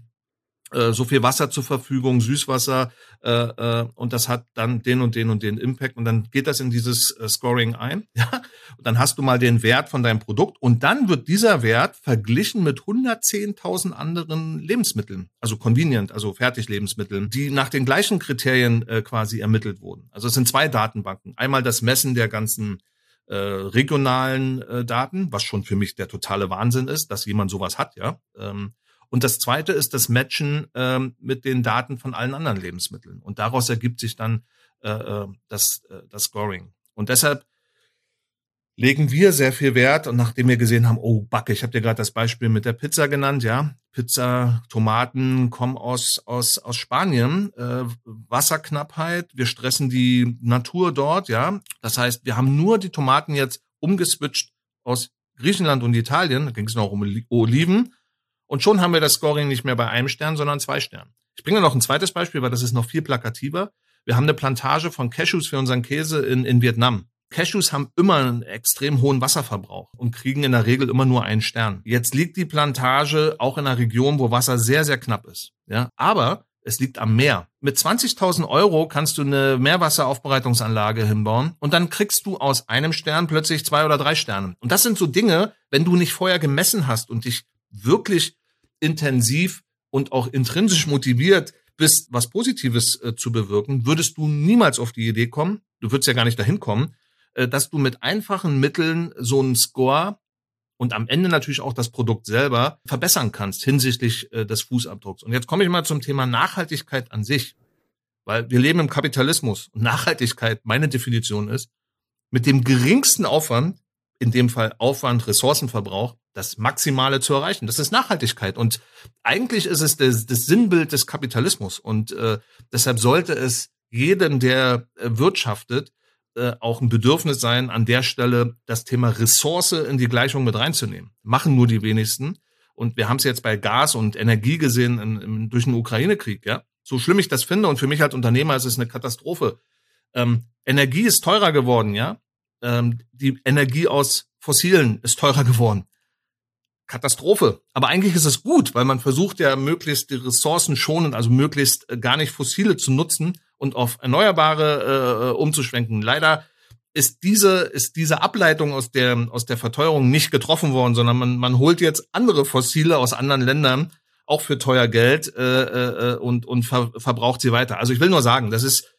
so viel Wasser zur Verfügung, Süßwasser, äh, äh, und das hat dann den und den und den Impact und dann geht das in dieses äh, Scoring ein. <laughs> Ja? Und dann hast du mal den Wert von deinem Produkt und dann wird dieser Wert verglichen mit 110.000 anderen Lebensmitteln, also convenient, also Fertiglebensmitteln, die nach den gleichen Kriterien äh, quasi ermittelt wurden. Also es sind zwei Datenbanken. Einmal das Messen der ganzen äh, regionalen äh, Daten, was schon für mich der totale Wahnsinn ist, dass jemand sowas hat, ja. Ähm, und das zweite ist das Matchen ähm, mit den Daten von allen anderen Lebensmitteln. Und daraus ergibt sich dann äh, äh, das, äh, das Scoring. Und deshalb legen wir sehr viel Wert und nachdem wir gesehen haben, oh Backe, ich habe dir gerade das Beispiel mit der Pizza genannt, ja, Pizza, Tomaten kommen aus aus aus Spanien, äh, Wasserknappheit, wir stressen die Natur dort, ja, das heißt, wir haben nur die Tomaten jetzt umgeswitcht aus Griechenland und Italien, da ging es noch um Oliven und schon haben wir das Scoring nicht mehr bei einem Stern, sondern zwei Sternen. Ich bringe noch ein zweites Beispiel, weil das ist noch viel plakativer. Wir haben eine Plantage von Cashews für unseren Käse in, in Vietnam. Cashews haben immer einen extrem hohen Wasserverbrauch und kriegen in der Regel immer nur einen Stern. Jetzt liegt die Plantage auch in einer Region, wo Wasser sehr, sehr knapp ist. Ja, aber es liegt am Meer. Mit 20.000 Euro kannst du eine Meerwasseraufbereitungsanlage hinbauen und dann kriegst du aus einem Stern plötzlich zwei oder drei Sterne. Und das sind so Dinge, wenn du nicht vorher gemessen hast und dich wirklich intensiv und auch intrinsisch motiviert bist, was Positives äh, zu bewirken, würdest du niemals auf die Idee kommen, du würdest ja gar nicht dahin kommen, äh, dass du mit einfachen Mitteln so einen Score und am Ende natürlich auch das Produkt selber verbessern kannst hinsichtlich äh, des Fußabdrucks. Und jetzt komme ich mal zum Thema Nachhaltigkeit an sich. weil wir leben im Kapitalismus und Nachhaltigkeit, meine Definition ist, mit dem geringsten Aufwand, in dem Fall Aufwand, Ressourcenverbrauch, das Maximale zu erreichen. Das ist Nachhaltigkeit. Und eigentlich ist es das, das Sinnbild des Kapitalismus. Und äh, deshalb sollte es jedem, der äh, wirtschaftet, äh, auch ein Bedürfnis sein, an der Stelle das Thema Ressource in die Gleichung mit reinzunehmen. Machen nur die wenigsten. Und wir haben es jetzt bei Gas und Energie gesehen in, in, durch den Ukraine-Krieg. Ja, so schlimm ich das finde und für mich als Unternehmer ist es eine Katastrophe. Ähm, Energie ist teurer geworden, ja. Ähm, die Energie aus Fossilen ist teurer geworden. Katastrophe. Aber eigentlich ist es gut, weil man versucht ja möglichst die Ressourcen schonend, also möglichst äh, gar nicht fossile zu nutzen und auf erneuerbare äh, umzuschwenken. Leider ist diese, ist diese Ableitung aus der, aus der Verteuerung nicht getroffen worden, sondern man, man holt jetzt andere Fossile aus anderen Ländern, auch für teuer Geld, äh, äh, und, und ver, verbraucht sie weiter. Also ich will nur sagen, das ist,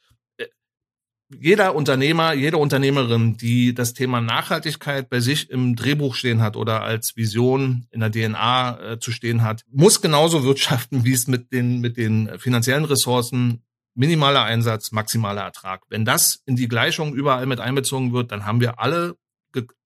jeder Unternehmer, jede Unternehmerin, die das Thema Nachhaltigkeit bei sich im Drehbuch stehen hat oder als Vision in der DNA äh, zu stehen hat, muss genauso wirtschaften, wie es mit den, mit den finanziellen Ressourcen minimaler Einsatz, maximaler Ertrag. Wenn das in die Gleichung überall mit einbezogen wird, dann haben wir alle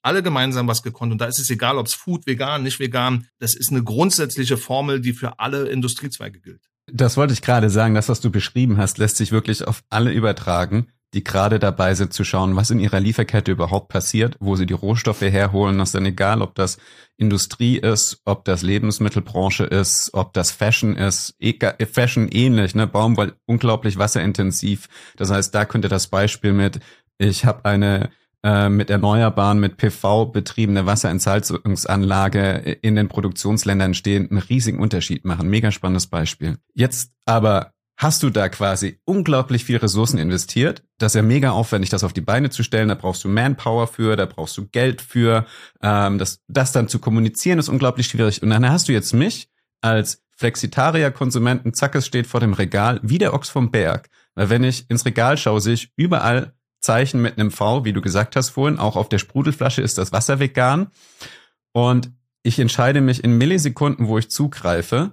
alle gemeinsam was gekonnt. Und da ist es egal, ob es Food, vegan, nicht vegan. Das ist eine grundsätzliche Formel, die für alle Industriezweige gilt. Das wollte ich gerade sagen. Das, was du beschrieben hast, lässt sich wirklich auf alle übertragen die gerade dabei sind zu schauen, was in ihrer Lieferkette überhaupt passiert, wo sie die Rohstoffe herholen. Das ist dann egal, ob das Industrie ist, ob das Lebensmittelbranche ist, ob das Fashion ist. Fashion ähnlich, ne? Baumwoll unglaublich wasserintensiv. Das heißt, da könnte das Beispiel mit, ich habe eine äh, mit erneuerbaren, mit PV betriebene Wasserentsalzungsanlage in den Produktionsländern stehen, einen riesigen Unterschied machen. Mega spannendes Beispiel. Jetzt aber hast du da quasi unglaublich viel Ressourcen investiert. Das ist ja mega aufwendig, das auf die Beine zu stellen. Da brauchst du Manpower für, da brauchst du Geld für. Ähm, das, das dann zu kommunizieren ist unglaublich schwierig. Und dann hast du jetzt mich als Flexitarier-Konsumenten, zack, es steht vor dem Regal, wie der Ochs vom Berg. Weil wenn ich ins Regal schaue, sehe ich überall Zeichen mit einem V, wie du gesagt hast vorhin. Auch auf der Sprudelflasche ist das Wasser vegan. Und ich entscheide mich in Millisekunden, wo ich zugreife,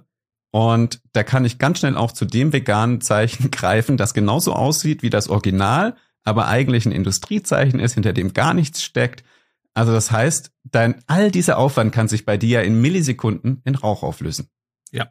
und da kann ich ganz schnell auch zu dem veganen Zeichen <laughs> greifen, das genauso aussieht wie das Original, aber eigentlich ein Industriezeichen ist, hinter dem gar nichts steckt. Also das heißt, dein, all dieser Aufwand kann sich bei dir in Millisekunden in Rauch auflösen. Ja.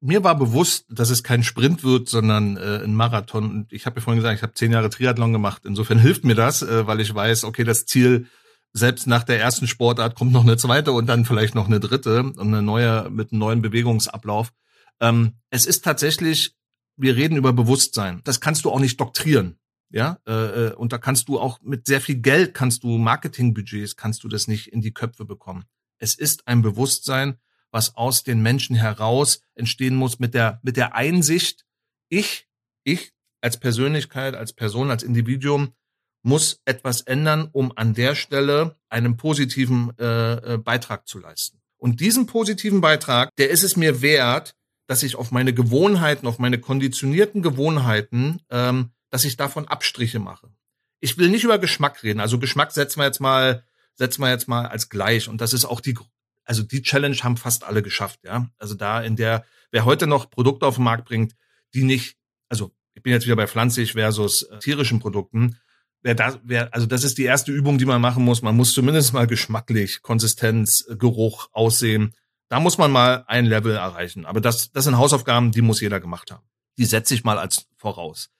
Mir war bewusst, dass es kein Sprint wird, sondern äh, ein Marathon. Und ich habe ja vorhin gesagt, ich habe zehn Jahre Triathlon gemacht. Insofern <laughs> hilft mir das, äh, weil ich weiß, okay, das Ziel selbst nach der ersten Sportart kommt noch eine zweite und dann vielleicht noch eine dritte und eine neue mit einem neuen Bewegungsablauf. Ähm, es ist tatsächlich, wir reden über Bewusstsein. Das kannst du auch nicht doktrieren. Ja, äh, äh, und da kannst du auch mit sehr viel Geld kannst du Marketingbudgets kannst du das nicht in die Köpfe bekommen. Es ist ein Bewusstsein, was aus den Menschen heraus entstehen muss mit der mit der Einsicht. Ich, ich als Persönlichkeit, als Person, als Individuum muss etwas ändern, um an der Stelle einen positiven äh, äh Beitrag zu leisten. Und diesen positiven Beitrag, der ist es mir wert, dass ich auf meine Gewohnheiten, auf meine konditionierten Gewohnheiten, ähm, dass ich davon Abstriche mache. Ich will nicht über Geschmack reden. Also Geschmack setzen wir jetzt mal, setzen wir jetzt mal als gleich. Und das ist auch die, also die Challenge haben fast alle geschafft, ja. Also da in der, wer heute noch Produkte auf den Markt bringt, die nicht, also ich bin jetzt wieder bei pflanzlich versus äh, tierischen Produkten, wer da, wer, also das ist die erste Übung, die man machen muss. Man muss zumindest mal geschmacklich, Konsistenz, Geruch, Aussehen, da muss man mal ein Level erreichen. Aber das, das sind Hausaufgaben, die muss jeder gemacht haben. Die setze ich mal als voraus.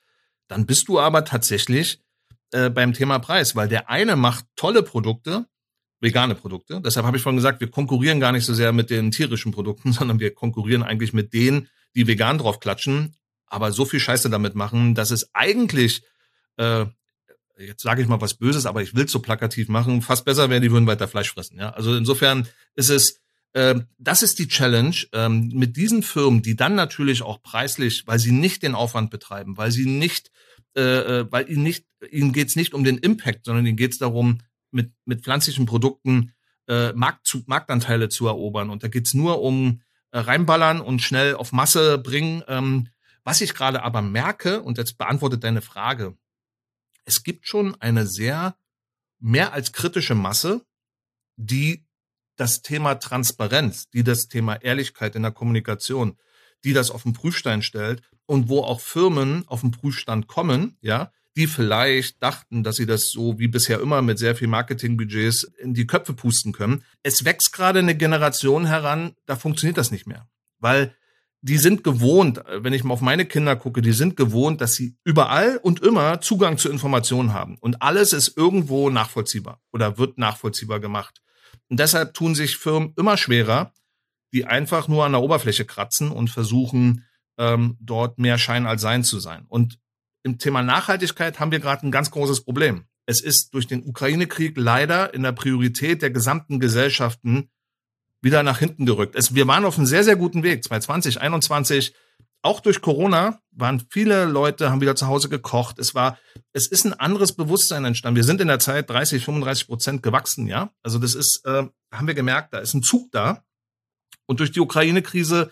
Dann bist du aber tatsächlich äh, beim Thema Preis, weil der eine macht tolle Produkte, vegane Produkte. Deshalb habe ich vorhin gesagt, wir konkurrieren gar nicht so sehr mit den tierischen Produkten, <laughs> sondern wir konkurrieren eigentlich mit denen, die vegan drauf klatschen, aber so viel Scheiße damit machen, dass es eigentlich, äh, jetzt sage ich mal was Böses, aber ich will so plakativ machen, fast besser wäre, die würden weiter Fleisch fressen. Ja, also insofern ist es das ist die Challenge ähm, mit diesen Firmen, die dann natürlich auch preislich, weil sie nicht den Aufwand betreiben, weil sie nicht, äh, äh weil ihnen nicht, ihnen geht's nicht um den Impact, sondern ihnen geht's darum, mit mit pflanzlichen Produkten äh, Markt Marktanteile zu erobern. Und da geht's nur um reinballern und schnell auf Masse bringen. Ähm, was ich gerade aber merke, und jetzt beantwortet deine Frage, es gibt schon eine sehr mehr als kritische Masse, die das Thema Transparenz, die das Thema Ehrlichkeit in der Kommunikation, die das auf den Prüfstein stellt und wo auch Firmen auf den Prüfstand kommen, ja, die vielleicht dachten, dass sie das so wie bisher immer mit sehr viel Marketingbudgets in die Köpfe pusten können. Es wächst gerade eine Generation heran, da funktioniert das nicht mehr. Weil die sind gewohnt, wenn ich mal auf meine Kinder gucke, die sind gewohnt, dass sie überall und immer Zugang zu Informationen haben. Und alles ist irgendwo nachvollziehbar oder wird nachvollziehbar gemacht. Und deshalb tun sich Firmen immer schwerer, die einfach nur an der Oberfläche kratzen und versuchen, ähm, dort mehr Schein als Sein zu sein. Und im Thema Nachhaltigkeit haben wir gerade ein ganz großes Problem. Es ist durch den Ukraine-Krieg leider in der Priorität der gesamten Gesellschaften wieder nach hinten gerückt. Es, wir waren auf einem sehr, sehr guten Weg. 2020, 2021, auch durch Corona waren viele Leute, haben wieder zu Hause gekocht. Es war, es ist ein anderes Bewusstsein entstanden. Wir sind in der Zeit 30, 35 Prozent gewachsen, ja. Also das ist, äh, haben wir gemerkt, da ist ein Zug da. Und durch die Ukraine-Krise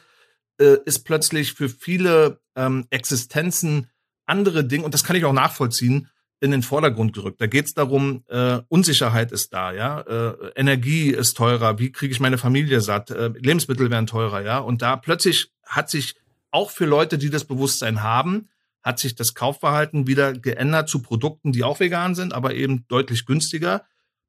äh, ist plötzlich für viele ähm, Existenzen andere Dinge, und das kann ich auch nachvollziehen, in den Vordergrund gerückt. Da geht es darum, äh, Unsicherheit ist da, ja, äh, Energie ist teurer, wie kriege ich meine Familie satt, äh, Lebensmittel werden teurer, ja. Und da plötzlich hat sich auch für Leute, die das Bewusstsein haben, hat sich das Kaufverhalten wieder geändert zu Produkten, die auch vegan sind, aber eben deutlich günstiger.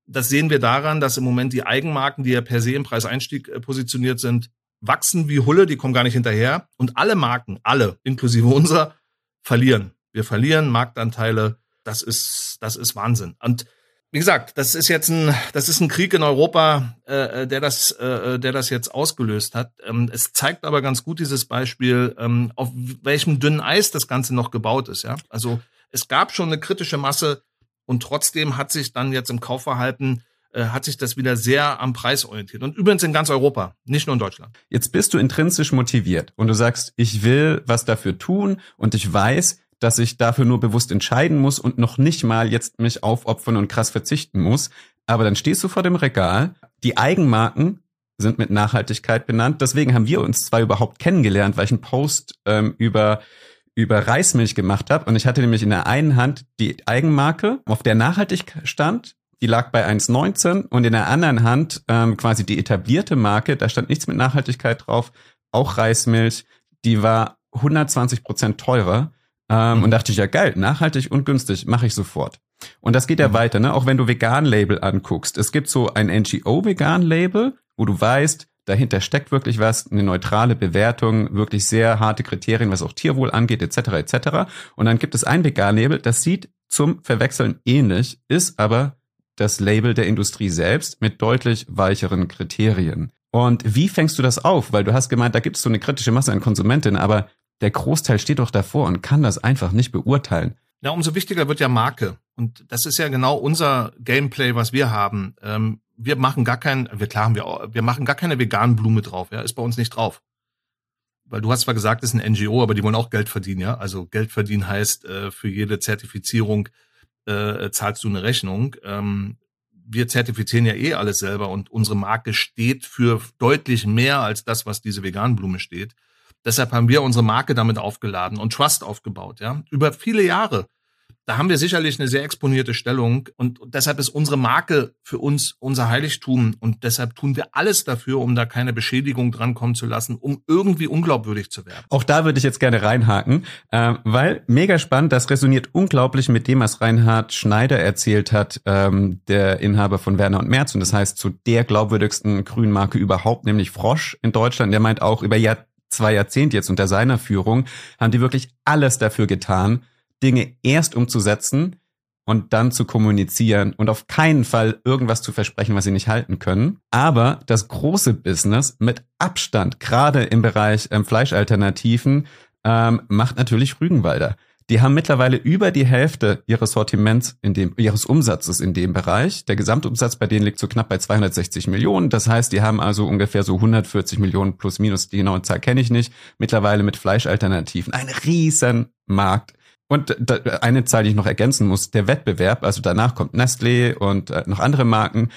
Das sehen wir daran, dass im Moment die Eigenmarken, die ja per se im Preiseinstieg äh, positioniert sind, wachsen wie Hulle, die kommen gar nicht hinterher. Und alle Marken, alle, inklusive unser, verlieren. Wir verlieren Marktanteile. Das ist, das ist Wahnsinn. Und wie gesagt, das ist jetzt ein, das ist ein Krieg in Europa, äh, der das, äh, der das jetzt ausgelöst hat. Ähm, es zeigt aber ganz gut dieses Beispiel, ähm, auf welchem dünnen Eis das Ganze noch gebaut ist. Ja, also es gab schon eine kritische Masse und trotzdem hat sich dann jetzt im Kaufverhalten äh, hat sich das wieder sehr am Preis orientiert. Und übrigens in ganz Europa, nicht nur in Deutschland. Jetzt bist du intrinsisch motiviert und du sagst, ich will was dafür tun und ich weiß, dass ich dafür nur bewusst entscheiden muss und noch nicht mal jetzt mich aufopfern und krass verzichten muss. Aber dann stehst du vor dem Regal. Die Eigenmarken sind mit Nachhaltigkeit benannt. Deswegen haben wir uns zwar überhaupt kennengelernt, weil ich einen Post ähm, über über Reismilch gemacht habe und ich hatte nämlich in der einen Hand die Eigenmarke, auf der nachhaltig stand, die lag bei 1,19 und in der anderen Hand ähm, quasi die etablierte Marke, da stand nichts mit Nachhaltigkeit drauf, auch Reismilch, die war 120 Prozent teurer ähm, mhm. Und dachte ich, ja geil, nachhaltig und günstig, mache ich sofort. Und das geht ja mhm. weiter, ne? Auch wenn du Vegan-Label anguckst. Es gibt so ein NGO-Vegan-Label, wo du weißt, dahinter steckt wirklich was, eine neutrale Bewertung, wirklich sehr harte Kriterien, was auch Tierwohl angeht, etc. etc. Und dann gibt es ein Vegan-Label, das sieht zum Verwechseln ähnlich, ist aber das Label der Industrie selbst mit deutlich weicheren Kriterien. Und wie fängst du das auf? Weil du hast gemeint, da gibt es so eine kritische Masse an Konsumentinnen, aber der Großteil steht doch davor und kann das einfach nicht beurteilen. Ja, umso wichtiger wird ja Marke. Und das ist ja genau unser Gameplay, was wir haben. Ähm, wir machen gar kein, wir klar haben wir, wir machen gar keine veganen Blume drauf, ja, ist bei uns nicht drauf. Weil du hast zwar gesagt, es ist ein NGO, aber die wollen auch Geld verdienen, ja. Also Geld verdienen heißt, äh, für jede Zertifizierung äh, zahlst du eine Rechnung. Ähm, wir zertifizieren ja eh alles selber und unsere Marke steht für deutlich mehr als das, was diese veganen Blume steht. Deshalb haben wir unsere Marke damit aufgeladen und Trust aufgebaut, ja. Über viele Jahre. Da haben wir sicherlich eine sehr exponierte Stellung und deshalb ist unsere Marke für uns unser Heiligtum und deshalb tun wir alles dafür, um da keine Beschädigung drankommen zu lassen, um irgendwie unglaubwürdig zu werden. Auch da würde ich jetzt gerne reinhaken, äh, weil mega spannend, das resoniert unglaublich mit dem, was Reinhard Schneider erzählt hat, ähm, der Inhaber von Werner und Merz und das heißt zu der glaubwürdigsten Grünmarke überhaupt, nämlich Frosch in Deutschland. Der meint auch über Jahr zwei Jahrzehnte jetzt unter seiner Führung, haben die wirklich alles dafür getan, Dinge erst umzusetzen und dann zu kommunizieren und auf keinen Fall irgendwas zu versprechen, was sie nicht halten können. Aber das große Business mit Abstand, gerade im Bereich ähm, Fleischalternativen, ähm, macht natürlich Rügenwalder. Die haben mittlerweile über die Hälfte ihres Sortiments in dem, ihres Umsatzes in dem Bereich. Der Gesamtumsatz bei denen liegt so knapp bei 260 Millionen. Das heißt, die haben also ungefähr so 140 Millionen plus minus. Die genaue Zahl kenne ich nicht. Mittlerweile mit Fleischalternativen. Ein riesen Markt. Und eine Zahl, die ich noch ergänzen muss, der Wettbewerb, also danach kommt Nestlé und äh, noch andere Marken.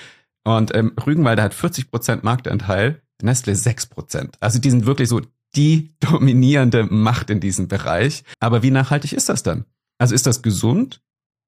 Und ähm, Rügenwalder hat 40 Prozent Marktanteil, Nestlé 6 Prozent. Also die sind wirklich so die dominierende Macht in diesem Bereich. Aber wie nachhaltig ist das dann? Also ist das gesund?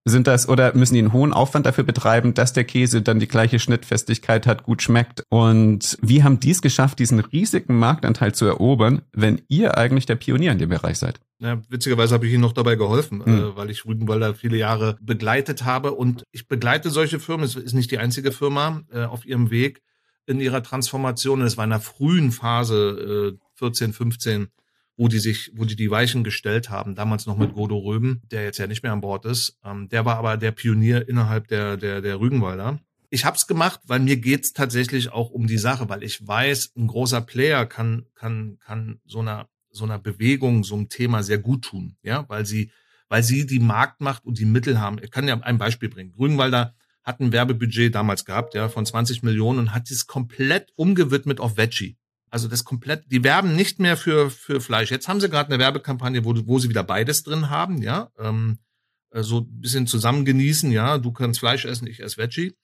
Sind das oder müssen die einen hohen Aufwand dafür betreiben, dass der Käse dann die gleiche Schnittfestigkeit hat, gut schmeckt? Und wie haben die es geschafft, diesen riesigen Marktanteil zu erobern, wenn ihr eigentlich der Pionier in dem Bereich seid? Ja, witzigerweise habe ich Ihnen noch dabei geholfen, mhm. äh, weil ich Rügenwalder viele Jahre begleitet habe und ich begleite solche Firmen. Es ist nicht die einzige Firma äh, auf ihrem Weg in ihrer Transformation. Es war in einer frühen Phase, äh, 14, 15, wo die sich, wo die die Weichen gestellt haben. Damals noch mit Godo Röben, der jetzt ja nicht mehr an Bord ist. Ähm, der war aber der Pionier innerhalb der der der Rügenwalder. Ich habe es gemacht, weil mir geht's tatsächlich auch um die Sache, weil ich weiß, ein großer Player kann kann kann so einer so einer Bewegung, so einem Thema sehr gut tun, ja, weil sie weil sie die Marktmacht und die Mittel haben. Ich kann ja ein Beispiel bringen. Rügenwalder hat ein Werbebudget damals gehabt, ja, von 20 Millionen und hat es komplett umgewidmet auf Veggie. Also das komplett, die werben nicht mehr für, für Fleisch. Jetzt haben sie gerade eine Werbekampagne, wo, wo sie wieder beides drin haben, ja. Ähm, äh, so ein bisschen zusammen genießen, ja. Du kannst Fleisch essen, ich esse Veggie.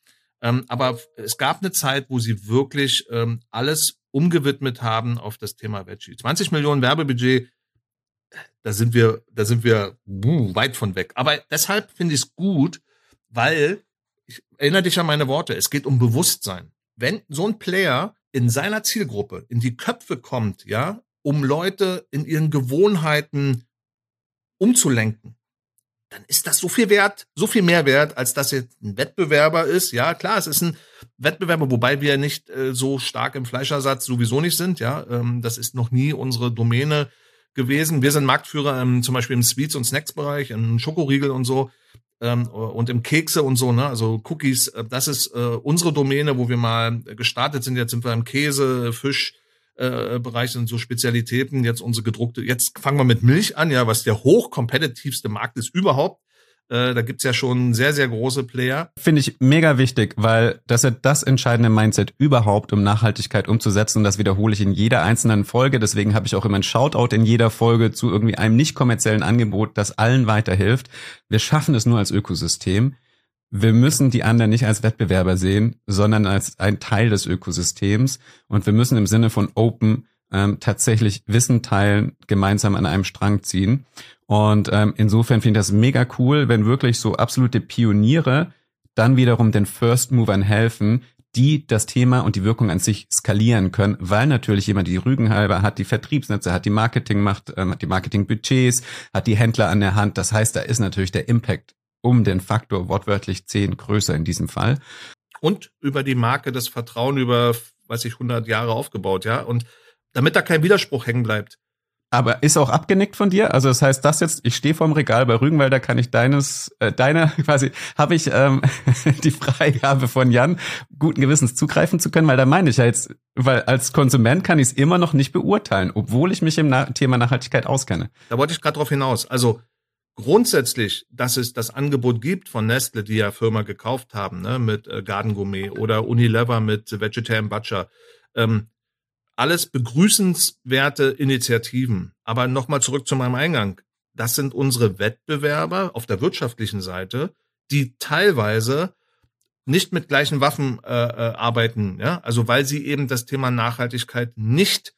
Ähm, aber es gab eine Zeit, wo sie wirklich ähm, alles umgewidmet haben auf das Thema Veggie. 20 Millionen Werbebudget, da sind wir, da sind wir uh, weit von weg. Aber deshalb finde ich es gut, weil ich erinnere dich an meine Worte, es geht um Bewusstsein. Wenn so ein Player in seiner Zielgruppe in die Köpfe kommt, ja, um Leute in ihren Gewohnheiten umzulenken, dann ist das so viel wert, so viel mehr wert, als dass jetzt ein Wettbewerber ist. Ja, klar, es ist ein Wettbewerber, wobei wir nicht äh, so stark im Fleischersatz sowieso nicht sind. Ja, ähm, das ist noch nie unsere Domäne gewesen. Wir sind Marktführer ähm, zum Beispiel im Sweets- und Snacks-Bereich, im Schokoriegel und so ähm, und im Kekse und so, ne? Also Cookies, äh, das ist äh, unsere Domäne, wo wir mal gestartet sind. Jetzt sind wir im Käse, Fisch. Äh, Bereich sind so Spezialitäten, jetzt unsere gedruckte, jetzt fangen wir mit Milch an, ja, was der hochkompetitivste Markt ist überhaupt. Äh, da gibt's ja schon sehr, sehr große Player. Finde ich mega wichtig, weil das ist das entscheidende Mindset überhaupt, um Nachhaltigkeit umzusetzen. Und das wiederhole ich in jeder einzelnen Folge. Deswegen habe ich auch immer ein Shoutout in jeder Folge zu irgendwie einem nicht kommerziellen Angebot, das allen weiterhilft. Wir schaffen es nur als Ökosystem. Wir müssen die anderen nicht als Wettbewerber sehen, sondern als ein Teil des Ökosystems. Und wir müssen im Sinne von Open ähm, tatsächlich Wissen teilen, gemeinsam an einem Strang ziehen. Und ähm, insofern finde ich das mega cool, wenn wirklich so absolute Pioniere dann wiederum den First Movern helfen, die das Thema und die Wirkung an sich skalieren können, weil natürlich jemand die Rügenhalber hat, die Vertriebsnetze, hat die Marketingmacht, ähm, hat die Marketingbudgets, hat die Händler an der Hand. Das heißt, da ist natürlich der Impact um den Faktor wortwörtlich zehn größer in diesem Fall. Und über die Marke das Vertrauen über, weiß ich, 100 Jahre aufgebaut, ja. Und damit da kein Widerspruch hängen bleibt. Aber ist auch abgenickt von dir? Also das heißt, das jetzt, ich stehe vorm Regal bei Rügenwalder, kann ich deines, äh, deiner <laughs> quasi, habe ich ähm, <laughs> die Freigabe von Jan, guten Gewissens zugreifen zu können, weil da meine ich ja jetzt, weil als Konsument kann ich es immer noch nicht beurteilen, obwohl ich mich im Na Thema Nachhaltigkeit auskenne. Da wollte ich gerade drauf hinaus. Also grundsätzlich, dass es das Angebot gibt von Nestle, die ja Firma gekauft haben, ne, mit äh, Garden Gourmet oder Unilever mit Vegetarian Butcher, ähm, alles begrüßenswerte Initiativen. Aber nochmal zurück zu meinem Eingang. Das sind unsere Wettbewerber auf der wirtschaftlichen Seite, die teilweise nicht mit gleichen Waffen äh, äh, arbeiten, ja, also weil sie eben das Thema Nachhaltigkeit nicht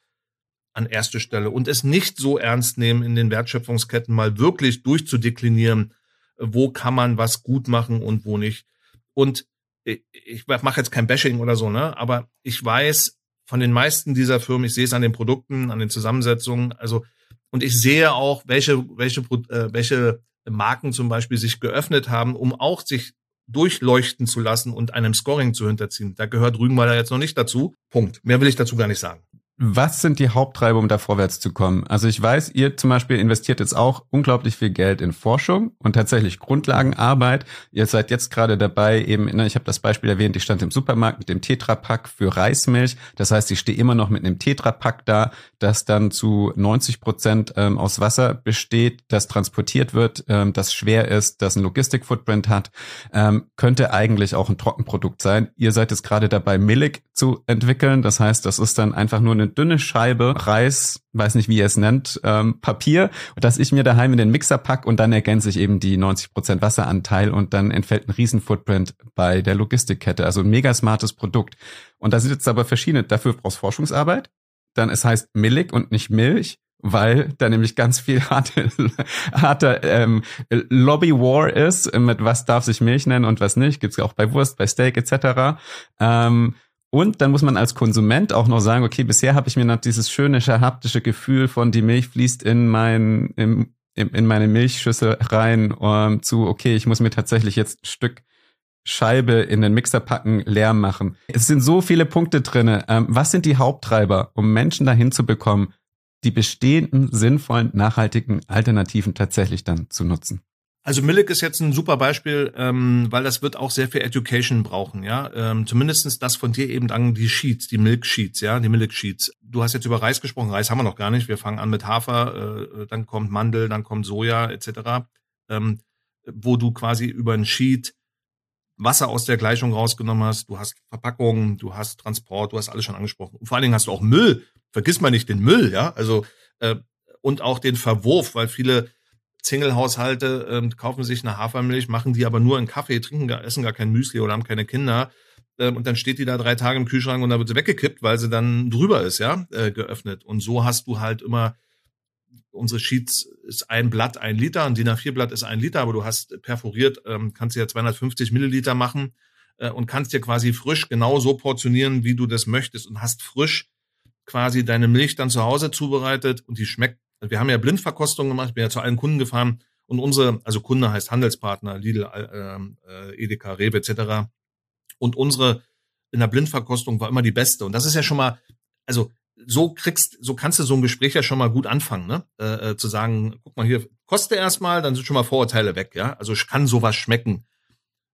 an erste Stelle und es nicht so ernst nehmen, in den Wertschöpfungsketten mal wirklich durchzudeklinieren, wo kann man was gut machen und wo nicht. Und ich, ich mache jetzt kein Bashing oder so, ne? Aber ich weiß, von den meisten dieser Firmen, ich sehe es an den Produkten, an den Zusammensetzungen, also und ich sehe auch, welche, welche, äh, welche Marken zum Beispiel sich geöffnet haben, um auch sich durchleuchten zu lassen und einem Scoring zu hinterziehen. Da gehört Rügenwalder jetzt noch nicht dazu. Punkt. Mehr will ich dazu gar nicht sagen. Was sind die Haupttreiber, um da vorwärts zu kommen? Also ich weiß, ihr zum Beispiel investiert jetzt auch unglaublich viel Geld in Forschung und tatsächlich Grundlagenarbeit. Ihr seid jetzt gerade dabei, eben, ne, ich habe das Beispiel erwähnt, ich stand im Supermarkt mit dem Tetrapack für Reismilch. Das heißt, ich stehe immer noch mit einem Tetrapack da, das dann zu 90 Prozent ähm, aus Wasser besteht, das transportiert wird, ähm, das schwer ist, das ein Logistik-Footprint hat, ähm, könnte eigentlich auch ein Trockenprodukt sein. Ihr seid jetzt gerade dabei, Millig zu entwickeln. Das heißt, das ist dann einfach nur eine dünne Scheibe Reis, weiß nicht, wie ihr es nennt, ähm, Papier, das ich mir daheim in den Mixer pack und dann ergänze ich eben die 90% Wasseranteil und dann entfällt ein Riesen-Footprint bei der Logistikkette. Also ein mega smartes Produkt. Und da sind jetzt aber verschiedene, dafür brauchst Forschungsarbeit. Dann es heißt Millig und nicht Milch. weil da nämlich ganz viel <laughs> harte, harte ähm, Lobby War ist, mit was darf sich Milch nennen und was nicht. Gibt's auch bei Wurst, bei Steak etc. Ähm, und dann muss man als Konsument auch noch sagen, okay, bisher habe ich mir noch dieses schöne haptische Gefühl von die Milch fließt in mein in, in meine Milchschüssel rein um, zu, okay, ich muss mir tatsächlich jetzt ein Stück Scheibe in den Mixer packen, leer machen. Es sind so viele Punkte drinne. Ähm, was sind die Haupttreiber, um Menschen dahin zu bekommen, die bestehenden, sinnvollen, nachhaltigen Alternativen tatsächlich dann zu nutzen? Also Millik ist jetzt ein super Beispiel, ähm, weil das wird auch sehr viel Education brauchen, ja. Ähm, zumindestens das von dir eben an die Sheets, die Milk Sheets, ja, die Milk Sheets. Du hast jetzt über Reis gesprochen, Reis haben wir noch gar nicht. Wir fangen an mit Hafer, äh, dann kommt Mandel, dann kommt Soja etc. Ähm, wo du quasi über ein Sheet Wasser aus der Gleichung rausgenommen hast, du hast Verpackungen, du hast Transport, du hast alles schon angesprochen. Und vor allen Dingen hast du auch Müll. Vergiss mal nicht den Müll, ja. Also äh, und auch den Verwurf, weil viele Single-Haushalte äh, kaufen sich eine Hafermilch, machen die aber nur in Kaffee, trinken, essen gar kein Müsli oder haben keine Kinder. Äh, und dann steht die da drei Tage im Kühlschrank und dann wird sie weggekippt, weil sie dann drüber ist, ja, äh, geöffnet. Und so hast du halt immer unsere Sheets ist ein Blatt ein Liter, ein DIN A4-Blatt ist ein Liter, aber du hast perforiert, ähm, kannst ja 250 Milliliter machen äh, und kannst dir quasi frisch genau so portionieren, wie du das möchtest und hast frisch quasi deine Milch dann zu Hause zubereitet und die schmeckt. Wir haben ja Blindverkostung gemacht, ich bin ja zu allen Kunden gefahren und unsere, also Kunde heißt Handelspartner, Lidl, äh, äh, Edeka, Rewe etc. Und unsere in der Blindverkostung war immer die beste. Und das ist ja schon mal, also so kriegst, so kannst du so ein Gespräch ja schon mal gut anfangen, ne? Äh, äh, zu sagen, guck mal hier, koste erstmal, dann sind schon mal Vorurteile weg, ja. Also kann sowas schmecken.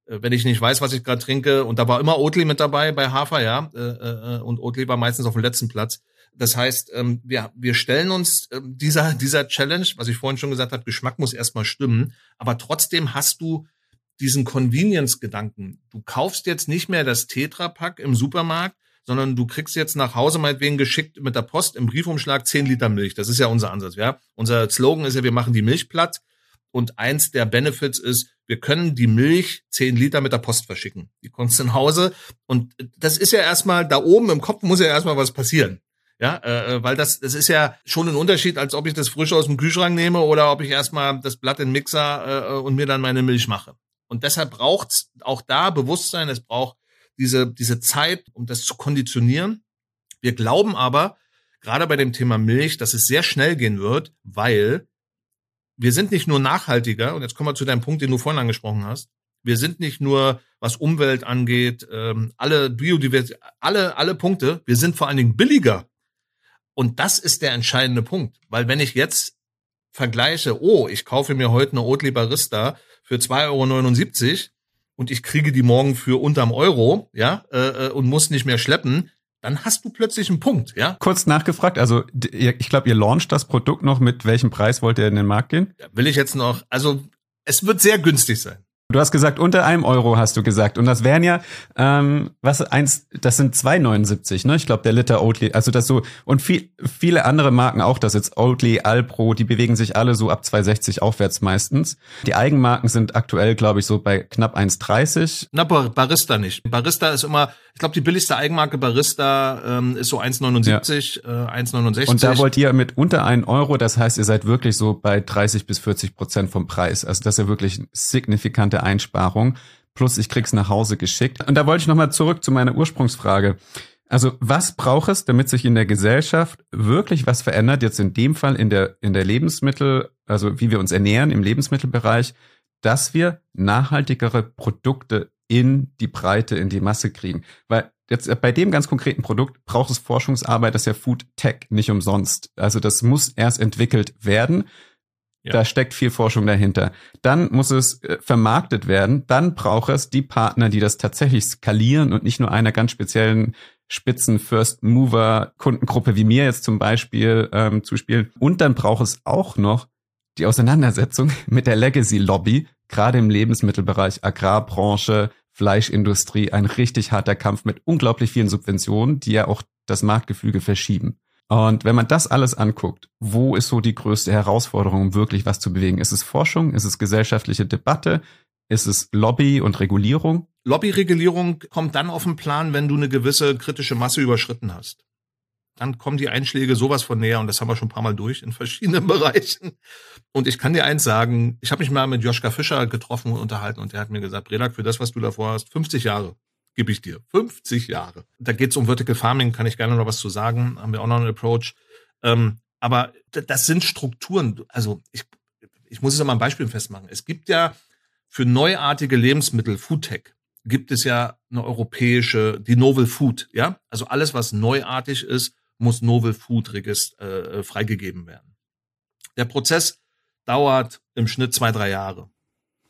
Äh, wenn ich nicht weiß, was ich gerade trinke, und da war immer Oatly mit dabei bei Hafer, ja, äh, äh, und Oatly war meistens auf dem letzten Platz. Das heißt, ähm, wir, wir stellen uns äh, dieser, dieser Challenge, was ich vorhin schon gesagt habe, Geschmack muss erstmal stimmen, aber trotzdem hast du diesen Convenience-Gedanken. Du kaufst jetzt nicht mehr das Tetra-Pack im Supermarkt, sondern du kriegst jetzt nach Hause meinetwegen geschickt mit der Post im Briefumschlag 10 Liter Milch. Das ist ja unser Ansatz, ja. Unser Slogan ist ja, wir machen die Milch platt. Und eins der Benefits ist, wir können die Milch 10 Liter mit der Post verschicken. Die kommt nach Hause. Und das ist ja erstmal, da oben im Kopf muss ja erstmal was passieren. Ja, äh, äh, weil das, das ist ja schon ein Unterschied, als ob ich das frisch aus dem Kühlschrank nehme oder ob ich erstmal das Blatt in den Mixer äh, und mir dann meine Milch mache. Und deshalb braucht's auch da Bewusstsein, es braucht diese, diese Zeit, um das zu konditionieren. Wir glauben aber, gerade bei dem Thema Milch, dass es sehr schnell gehen wird, weil wir sind nicht nur nachhaltiger, und jetzt kommen wir zu deinem Punkt, den du vorhin angesprochen hast, wir sind nicht nur, was Umwelt angeht, ähm, alle Biodiversität, alle, alle Punkte, wir sind vor allen Dingen billiger. Und das ist der entscheidende Punkt. Weil wenn ich jetzt vergleiche, oh, ich kaufe mir heute eine Oatly Barista für 2,79 Euro und ich kriege die morgen für unterm Euro, ja, äh, äh, und muss nicht mehr schleppen, dann hast du plötzlich einen Punkt, ja. Kurz nachgefragt, also ich glaube, ihr launcht das Produkt noch, mit welchem Preis wollt ihr in den Markt gehen? Will ich jetzt noch, also es wird sehr günstig sein. Du hast gesagt, unter einem Euro hast du gesagt. Und das wären ja, ähm, was eins, das sind 2,79, ne? Ich glaube, der Liter Oatly, also das so, und viel, viele andere Marken auch, das jetzt Oatly, Alpro, die bewegen sich alle so ab 2,60 aufwärts meistens. Die Eigenmarken sind aktuell, glaube ich, so bei knapp 1,30. Na, Barista nicht. Barista ist immer, ich glaube, die billigste Eigenmarke Barista ähm, ist so 1,79, ja. äh, 1,69. Und da wollt ihr mit unter einen Euro, das heißt, ihr seid wirklich so bei 30 bis 40 Prozent vom Preis. Also das ist ja wirklich signifikante Einsparung. Plus ich krieg's nach Hause geschickt. Und da wollte ich nochmal zurück zu meiner Ursprungsfrage. Also was braucht es, damit sich in der Gesellschaft wirklich was verändert? Jetzt in dem Fall in der, in der Lebensmittel, also wie wir uns ernähren im Lebensmittelbereich, dass wir nachhaltigere Produkte in die Breite, in die Masse kriegen. Weil jetzt bei dem ganz konkreten Produkt braucht es Forschungsarbeit, das ist ja Food Tech, nicht umsonst. Also das muss erst entwickelt werden. Ja. Da steckt viel Forschung dahinter. Dann muss es äh, vermarktet werden. Dann braucht es die Partner, die das tatsächlich skalieren und nicht nur einer ganz speziellen Spitzen First Mover Kundengruppe wie mir jetzt zum Beispiel ähm, zuspielen. Und dann braucht es auch noch die Auseinandersetzung <laughs> mit der Legacy Lobby, gerade im Lebensmittelbereich, Agrarbranche, Fleischindustrie, ein richtig harter Kampf mit unglaublich vielen Subventionen, die ja auch das Marktgefüge verschieben. Und wenn man das alles anguckt, wo ist so die größte Herausforderung, um wirklich was zu bewegen? Ist es Forschung? Ist es gesellschaftliche Debatte? Ist es Lobby und Regulierung? Lobbyregulierung kommt dann auf den Plan, wenn du eine gewisse kritische Masse überschritten hast. dann kommen die Einschläge sowas von näher und das haben wir schon ein paar Mal durch in verschiedenen <laughs> Bereichen. Und ich kann dir eins sagen, ich habe mich mal mit Joschka Fischer getroffen und unterhalten und der hat mir gesagt, Redak, für das, was du davor hast, 50 Jahre gebe ich dir. 50 Jahre. Da geht es um Vertical Farming, kann ich gerne noch was zu sagen, haben wir auch noch einen Approach. Ähm, aber das sind Strukturen. Also ich, ich muss es mal ein Beispiel festmachen. Es gibt ja für neuartige Lebensmittel, Foodtech, gibt es ja eine europäische, die Novel Food, ja? Also alles, was neuartig ist, muss Novel Food Regist, äh, freigegeben werden. Der Prozess dauert im Schnitt zwei, drei Jahre.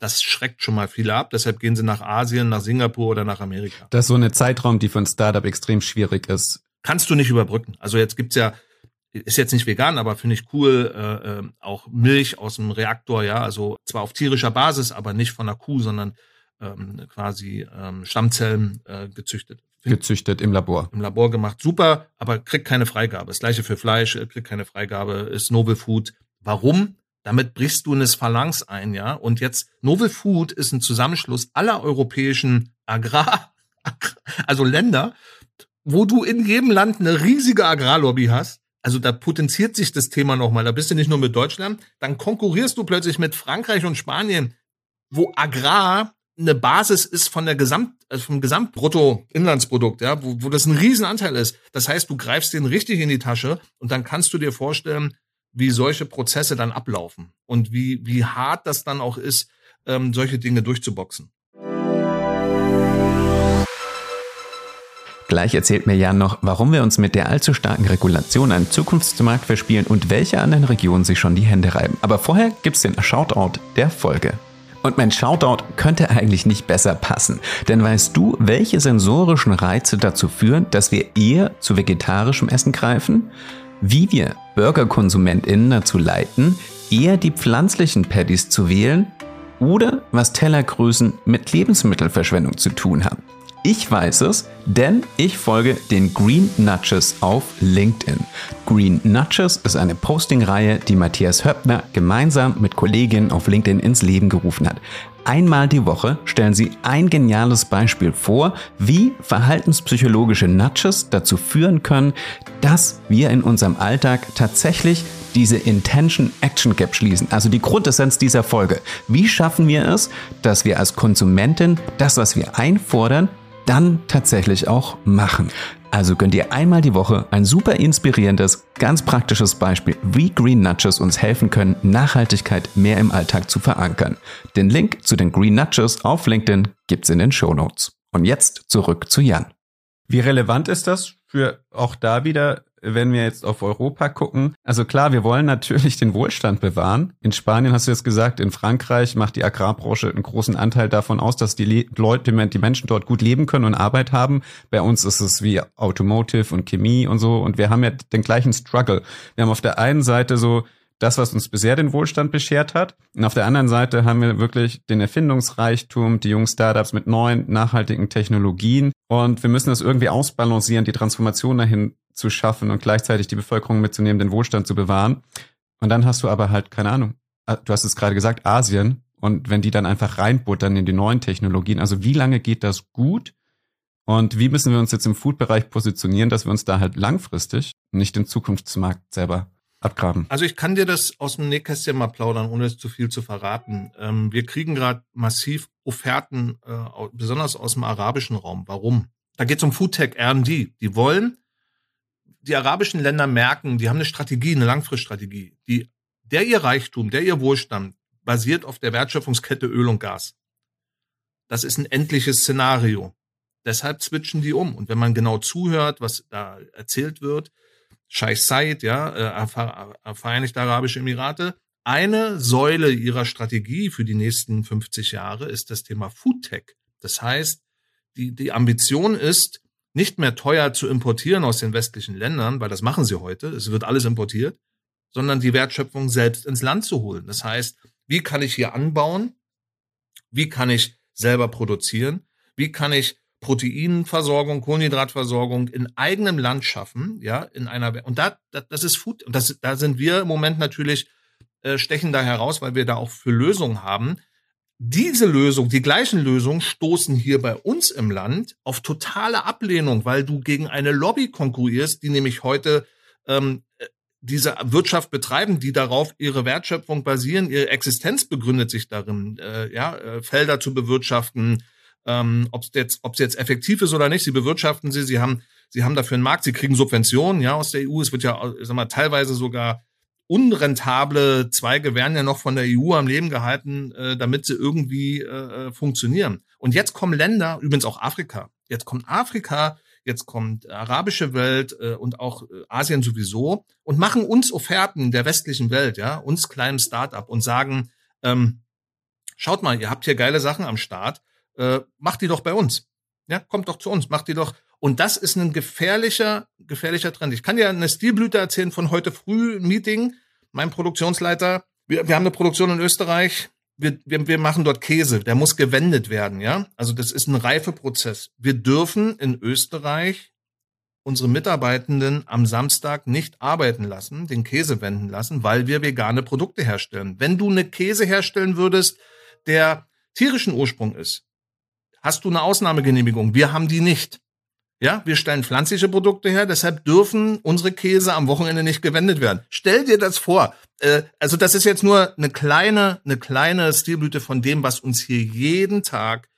Das schreckt schon mal viele ab. Deshalb gehen sie nach Asien, nach Singapur oder nach Amerika. Das ist so eine Zeitraum, die für ein Startup extrem schwierig ist. Kannst du nicht überbrücken. Also jetzt gibt's ja, ist jetzt nicht vegan, aber finde ich cool, äh, äh, auch Milch aus dem Reaktor, ja, also zwar auf tierischer Basis, aber nicht von der Kuh, sondern ähm, quasi ähm, Stammzellen äh, gezüchtet. gezüchtet im Labor. Im Labor gemacht, super, aber kriegt keine Freigabe. Das gleiche für Fleisch, kriegt keine Freigabe, ist Novel Food. Warum? Damit brichst du eine Phalanx ein, ja. Und jetzt Novel Food ist ein Zusammenschluss aller europäischen Agrar, also Länder, wo du in jedem Land eine riesige Agrarlobby hast. Also da potenziert sich das Thema nochmal. Da bist du nicht nur mit Deutschland, dann konkurrierst du plötzlich mit Frankreich und Spanien, wo Agrar eine Basis ist von der Gesamt, also vom Gesamtbruttoinlandsprodukt, ja, wo, wo das ein Riesenanteil ist. Das heißt, du greifst den richtig in die Tasche und dann kannst du dir vorstellen, wie solche Prozesse dann ablaufen und wie, wie hart das dann auch ist, ähm, solche Dinge durchzuboxen. Gleich erzählt mir Jan noch, warum wir uns mit der allzu starken Regulation einen Zukunftsmarkt verspielen und welche anderen Regionen sich schon die Hände reiben. Aber vorher gibt's den Shoutout der Folge. Und mein Shoutout könnte eigentlich nicht besser passen. Denn weißt du, welche sensorischen Reize dazu führen, dass wir eher zu vegetarischem Essen greifen? Wie wir BurgerkonsumentInnen dazu leiten, eher die pflanzlichen Patties zu wählen? Oder was Tellergrößen mit Lebensmittelverschwendung zu tun haben? Ich weiß es, denn ich folge den Green Nudges auf LinkedIn. Green Nudges ist eine Posting-Reihe, die Matthias Höppner gemeinsam mit Kolleginnen auf LinkedIn ins Leben gerufen hat. Einmal die Woche stellen sie ein geniales Beispiel vor, wie verhaltenspsychologische Nudges dazu führen können, dass wir in unserem Alltag tatsächlich diese Intention Action Gap schließen. Also die Grundessenz dieser Folge. Wie schaffen wir es, dass wir als Konsumentin das, was wir einfordern, dann tatsächlich auch machen. Also gönnt ihr einmal die Woche ein super inspirierendes, ganz praktisches Beispiel, wie Green Nudges uns helfen können, Nachhaltigkeit mehr im Alltag zu verankern. Den Link zu den Green Nudges auf LinkedIn gibt's in den Show Notes. Und jetzt zurück zu Jan. Wie relevant ist das für auch da wieder wenn wir jetzt auf Europa gucken, also klar, wir wollen natürlich den Wohlstand bewahren. In Spanien hast du jetzt gesagt, in Frankreich macht die Agrarbranche einen großen Anteil davon aus, dass die Leute, die Menschen dort gut leben können und Arbeit haben. Bei uns ist es wie Automotive und Chemie und so. Und wir haben ja den gleichen Struggle. Wir haben auf der einen Seite so das, was uns bisher den Wohlstand beschert hat. Und auf der anderen Seite haben wir wirklich den Erfindungsreichtum, die jungen Startups mit neuen, nachhaltigen Technologien. Und wir müssen das irgendwie ausbalancieren, die Transformation dahin zu schaffen und gleichzeitig die Bevölkerung mitzunehmen, den Wohlstand zu bewahren. Und dann hast du aber halt, keine Ahnung, äh, du hast es gerade gesagt, Asien. Und wenn die dann einfach reinbuttern in die neuen Technologien, also wie lange geht das gut? Und wie müssen wir uns jetzt im Food-Bereich positionieren, dass wir uns da halt langfristig nicht den Zukunftsmarkt selber abgraben? Also ich kann dir das aus dem Nähkästchen mal plaudern, ohne es zu viel zu verraten. Ähm, wir kriegen gerade massiv Offerten, äh, besonders aus dem arabischen Raum. Warum? Da geht es um Foodtech R&D. Die wollen die arabischen Länder merken, die haben eine Strategie, eine Langfriststrategie. Die, der ihr Reichtum, der ihr Wohlstand basiert auf der Wertschöpfungskette Öl und Gas. Das ist ein endliches Szenario. Deshalb switchen die um. Und wenn man genau zuhört, was da erzählt wird, Scheich Said, ja, äh, Vereinigte Arabische Emirate, eine Säule ihrer Strategie für die nächsten 50 Jahre ist das Thema Foodtech. Das heißt, die, die Ambition ist, nicht mehr teuer zu importieren aus den westlichen Ländern, weil das machen sie heute, es wird alles importiert, sondern die Wertschöpfung selbst ins Land zu holen. Das heißt, wie kann ich hier anbauen? Wie kann ich selber produzieren? Wie kann ich Proteinversorgung, Kohlenhydratversorgung in eigenem Land schaffen, ja, in einer und da, das ist Food und das da sind wir im Moment natürlich äh, stechen da heraus, weil wir da auch für Lösungen haben. diese Lösung, die gleichen Lösungen stoßen hier bei uns im Land auf totale Ablehnung, weil du gegen eine Lobby konkurrierst, die nämlich heute ähm, diese Wirtschaft betreiben, die darauf ihre Wertschöpfung basieren, ihre Existenz begründet sich darin, äh, ja, äh, Felder zu bewirtschaften, ähm, ob es jetzt, ob's jetzt effektiv ist oder nicht, sie bewirtschaften sie, sie haben, sie haben dafür einen Markt, sie kriegen Subventionen, ja, aus der EU. Es wird ja, sag mal, teilweise sogar unrentable Zweige werden ja noch von der EU am Leben gehalten, äh, damit sie irgendwie äh, äh, funktionieren. Und jetzt kommen Länder, übrigens auch Afrika, jetzt kommt Afrika, jetzt kommt arabische Welt äh, und auch äh, Asien sowieso und machen uns Offerten der westlichen Welt, ja, uns kleinen Start-up und sagen, ähm, schaut mal, ihr habt hier geile Sachen am Start, äh, macht die doch bei uns. Ja, kommt doch zu uns, macht die doch und das ist ein gefährlicher, gefährlicher Trend. Ich kann dir eine Stilblüte erzählen von heute früh Meeting. Mein Produktionsleiter, wir, wir haben eine Produktion in Österreich. Wir, wir, wir machen dort Käse. Der muss gewendet werden, ja. Also das ist ein Reifeprozess. Wir dürfen in Österreich unsere Mitarbeitenden am Samstag nicht arbeiten lassen, den Käse wenden lassen, weil wir vegane Produkte herstellen. Wenn du eine Käse herstellen würdest, der tierischen Ursprung ist, hast du eine Ausnahmegenehmigung. Wir haben die nicht. Ja, wir stellen pflanzliche Produkte her, deshalb dürfen unsere Käse am Wochenende nicht gewendet werden. Stell dir das vor. Äh, also das ist jetzt nur eine kleine, eine kleine Stilblüte von dem, was uns hier jeden Tag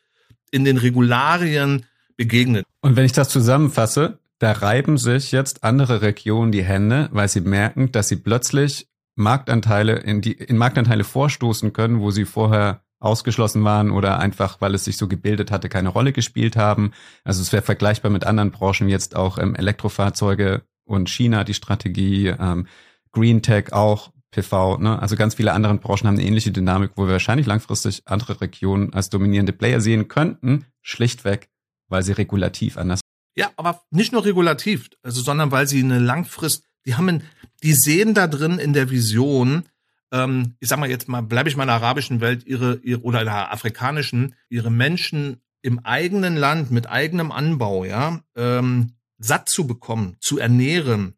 in den Regularien begegnet. Und wenn ich das zusammenfasse, da reiben sich jetzt andere Regionen die Hände, weil sie merken, dass sie plötzlich Marktanteile in die in Marktanteile vorstoßen können, wo sie vorher ausgeschlossen waren oder einfach, weil es sich so gebildet hatte, keine Rolle gespielt haben. Also es wäre vergleichbar mit anderen Branchen jetzt auch ähm, Elektrofahrzeuge und China die Strategie, ähm, Green Tech auch, PV, ne? also ganz viele andere Branchen haben eine ähnliche Dynamik, wo wir wahrscheinlich langfristig andere Regionen als dominierende Player sehen könnten, schlichtweg, weil sie regulativ anders. Ja, aber nicht nur regulativ, also sondern weil sie eine Langfrist, die haben, ein, die sehen da drin in der Vision, ähm, ich sag mal jetzt mal, bleibe ich mal in der arabischen Welt, ihre, ihre oder in der afrikanischen, ihre Menschen im eigenen Land mit eigenem Anbau, ja, ähm, satt zu bekommen, zu ernähren,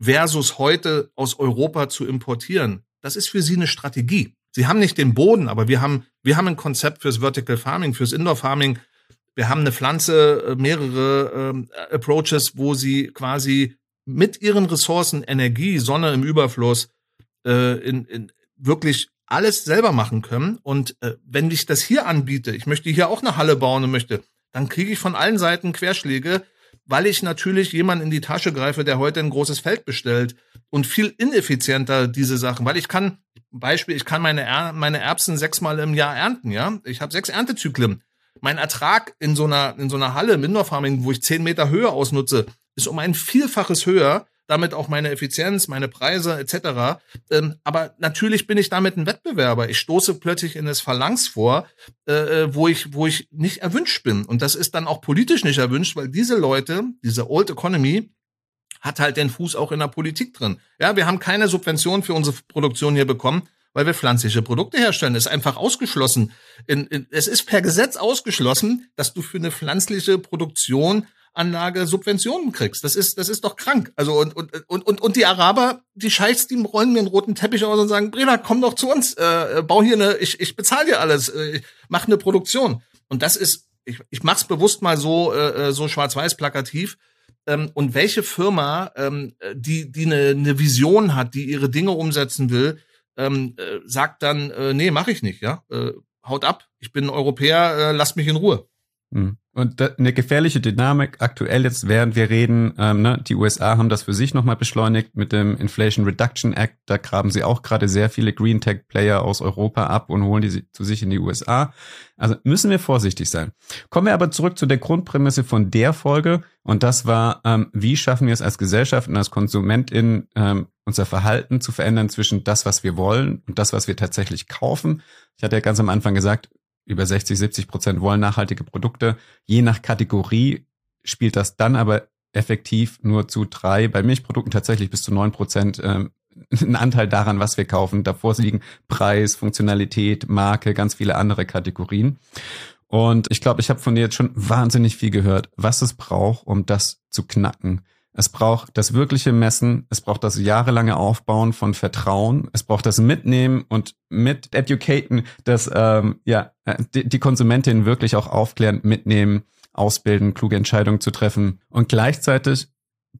versus heute aus Europa zu importieren. Das ist für sie eine Strategie. Sie haben nicht den Boden, aber wir haben, wir haben ein Konzept fürs Vertical Farming, fürs Indoor Farming. Wir haben eine Pflanze, äh, mehrere ähm, Approaches, wo sie quasi mit ihren Ressourcen, Energie, Sonne im Überfluss, äh, in, in wirklich alles selber machen können. Und äh, wenn ich das hier anbiete, ich möchte hier auch eine Halle bauen und möchte, dann kriege ich von allen Seiten Querschläge, weil ich natürlich jemand in die Tasche greife, der heute ein großes Feld bestellt und viel ineffizienter diese Sachen, weil ich kann, Beispiel, ich kann meine, er meine Erbsen sechsmal im Jahr ernten, ja. Ich habe sechs Erntezyklen. Mein Ertrag in so einer, in so einer Halle im Farming, wo ich zehn Meter Höhe ausnutze, ist um ein Vielfaches höher damit auch meine Effizienz, meine Preise etc. Ähm, aber natürlich bin ich damit ein Wettbewerber. Ich stoße plötzlich in das Phalanx vor, äh, äh, wo ich wo ich nicht erwünscht bin. Und das ist dann auch politisch nicht erwünscht, weil diese Leute, diese Old Economy, hat halt den Fuß auch in der Politik drin. Ja, wir haben keine Subvention für unsere Produktion hier bekommen, weil wir pflanzliche Produkte herstellen. Ist einfach ausgeschlossen. In, in, es ist per Gesetz ausgeschlossen, dass du für eine pflanzliche Produktion Anlage Subventionen kriegst. Das ist, das ist doch krank. Also und, und, und, und, und die Araber, die Scheiß, die rollen mir einen roten Teppich aus und sagen, Breda, komm doch zu uns, äh, bau hier eine, ich, ich bezahle dir alles, äh, mach eine Produktion. Und das ist, ich, ich mach's bewusst mal so, äh, so schwarz-weiß plakativ. Ähm, und welche Firma, ähm, die, die eine, eine Vision hat, die ihre Dinge umsetzen will, ähm, äh, sagt dann, äh, nee, mache ich nicht, ja. Äh, haut ab, ich bin Europäer, äh, lasst mich in Ruhe. Mhm. Und eine gefährliche Dynamik aktuell jetzt, während wir reden, ähm, ne, die USA haben das für sich nochmal beschleunigt mit dem Inflation Reduction Act. Da graben sie auch gerade sehr viele Green Tech Player aus Europa ab und holen die zu sich in die USA. Also müssen wir vorsichtig sein. Kommen wir aber zurück zu der Grundprämisse von der Folge. Und das war, ähm, wie schaffen wir es als Gesellschaft und als KonsumentInnen, ähm, unser Verhalten zu verändern zwischen das, was wir wollen und das, was wir tatsächlich kaufen. Ich hatte ja ganz am Anfang gesagt, über 60, 70 Prozent wollen nachhaltige Produkte. Je nach Kategorie spielt das dann aber effektiv nur zu drei, bei Milchprodukten tatsächlich bis zu neun Prozent ähm, <laughs> ein Anteil daran, was wir kaufen. Davor liegen Preis, Funktionalität, Marke, ganz viele andere Kategorien. Und ich glaube, ich habe von dir jetzt schon wahnsinnig viel gehört, was es braucht, um das zu knacken. Es braucht das wirkliche Messen, es braucht das jahrelange Aufbauen von Vertrauen, es braucht das Mitnehmen und mit Educaten, das ähm, ja äh, die, die Konsumentin wirklich auch aufklären, mitnehmen, ausbilden, kluge Entscheidungen zu treffen. Und gleichzeitig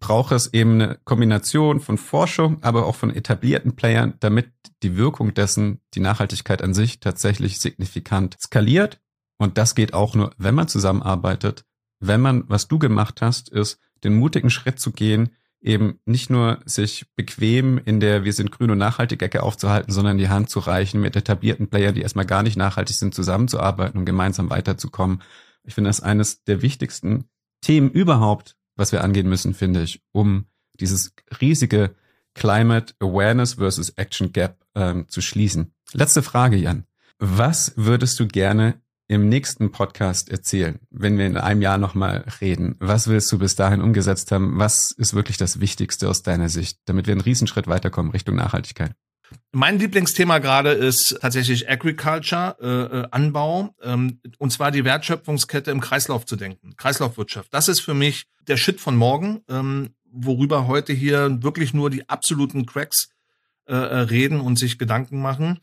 braucht es eben eine Kombination von Forschung, aber auch von etablierten Playern, damit die Wirkung dessen, die Nachhaltigkeit an sich tatsächlich signifikant skaliert. Und das geht auch nur, wenn man zusammenarbeitet. Wenn man, was du gemacht hast, ist, den mutigen Schritt zu gehen, eben nicht nur sich bequem in der Wir sind grün und nachhaltig Ecke aufzuhalten, sondern die Hand zu reichen, mit etablierten Playern, die erstmal gar nicht nachhaltig sind, zusammenzuarbeiten und gemeinsam weiterzukommen. Ich finde das eines der wichtigsten Themen überhaupt, was wir angehen müssen, finde ich, um dieses riesige Climate Awareness versus Action Gap ähm, zu schließen. Letzte Frage, Jan. Was würdest du gerne im nächsten Podcast erzählen, wenn wir in einem Jahr nochmal reden? Was willst du bis dahin umgesetzt haben? Was ist wirklich das Wichtigste aus deiner Sicht, damit wir einen Riesenschritt weiterkommen Richtung Nachhaltigkeit? Mein Lieblingsthema gerade ist tatsächlich Agriculture, äh, äh, Anbau, ähm, und zwar die Wertschöpfungskette im Kreislauf zu denken, Kreislaufwirtschaft. Das ist für mich der Shit von morgen, ähm, worüber heute hier wirklich nur die absoluten Cracks äh, äh reden und sich Gedanken machen.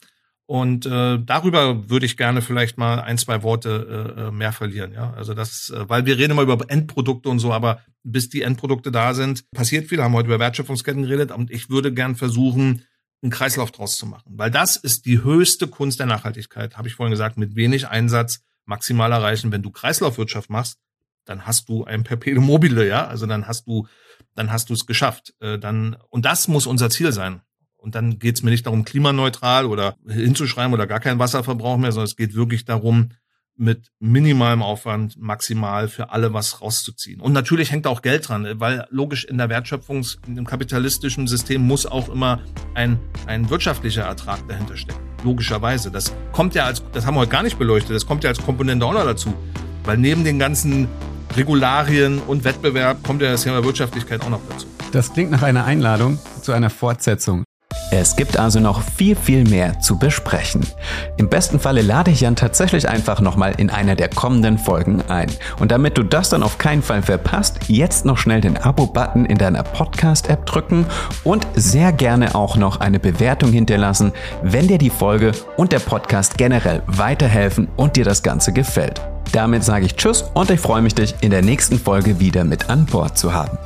Und äh, darüber würde ich gerne vielleicht mal ein, zwei Worte äh, äh, mehr verlieren. Ja, also das, äh, weil wir reden immer über Endprodukte und so, aber bis die Endprodukte da sind, passiert viel. Haben heute über Wertschöpfungsketten geredet und ich würde gern versuchen, einen Kreislauf draus zu machen, weil das ist die höchste Kunst der Nachhaltigkeit. Habe ich vorhin gesagt, mit wenig Einsatz maximal erreichen. Wenn du Kreislaufwirtschaft machst, dann hast du ein Perpetuum mobile, ja, also dann hast du, dann hast du es geschafft. Äh, dann und das muss unser Ziel sein. Und dann geht es mir nicht darum, klimaneutral oder hinzuschreiben oder gar keinen Wasserverbrauch mehr, sondern es geht wirklich darum, mit minimalem Aufwand maximal für alle was rauszuziehen. Und natürlich hängt auch Geld dran, weil logisch in der Wertschöpfungs-, im kapitalistischen System muss auch immer ein, ein wirtschaftlicher Ertrag dahinter stecken. Logischerweise. Das kommt ja als, das haben wir heute gar nicht beleuchtet, das kommt ja als Komponente auch noch dazu. Weil neben den ganzen Regularien und Wettbewerb kommt ja das Thema Wirtschaftlichkeit auch noch dazu. Das klingt nach einer Einladung zu einer Fortsetzung. Es gibt also noch viel, viel mehr zu besprechen. Im besten Falle lade ich Jan tatsächlich einfach nochmal in einer der kommenden Folgen ein. Und damit du das dann auf keinen Fall verpasst, jetzt noch schnell den Abo-Button in deiner Podcast-App drücken und sehr gerne auch noch eine Bewertung hinterlassen, wenn dir die Folge und der Podcast generell weiterhelfen und dir das Ganze gefällt. Damit sage ich Tschüss und ich freue mich, dich in der nächsten Folge wieder mit an Bord zu haben.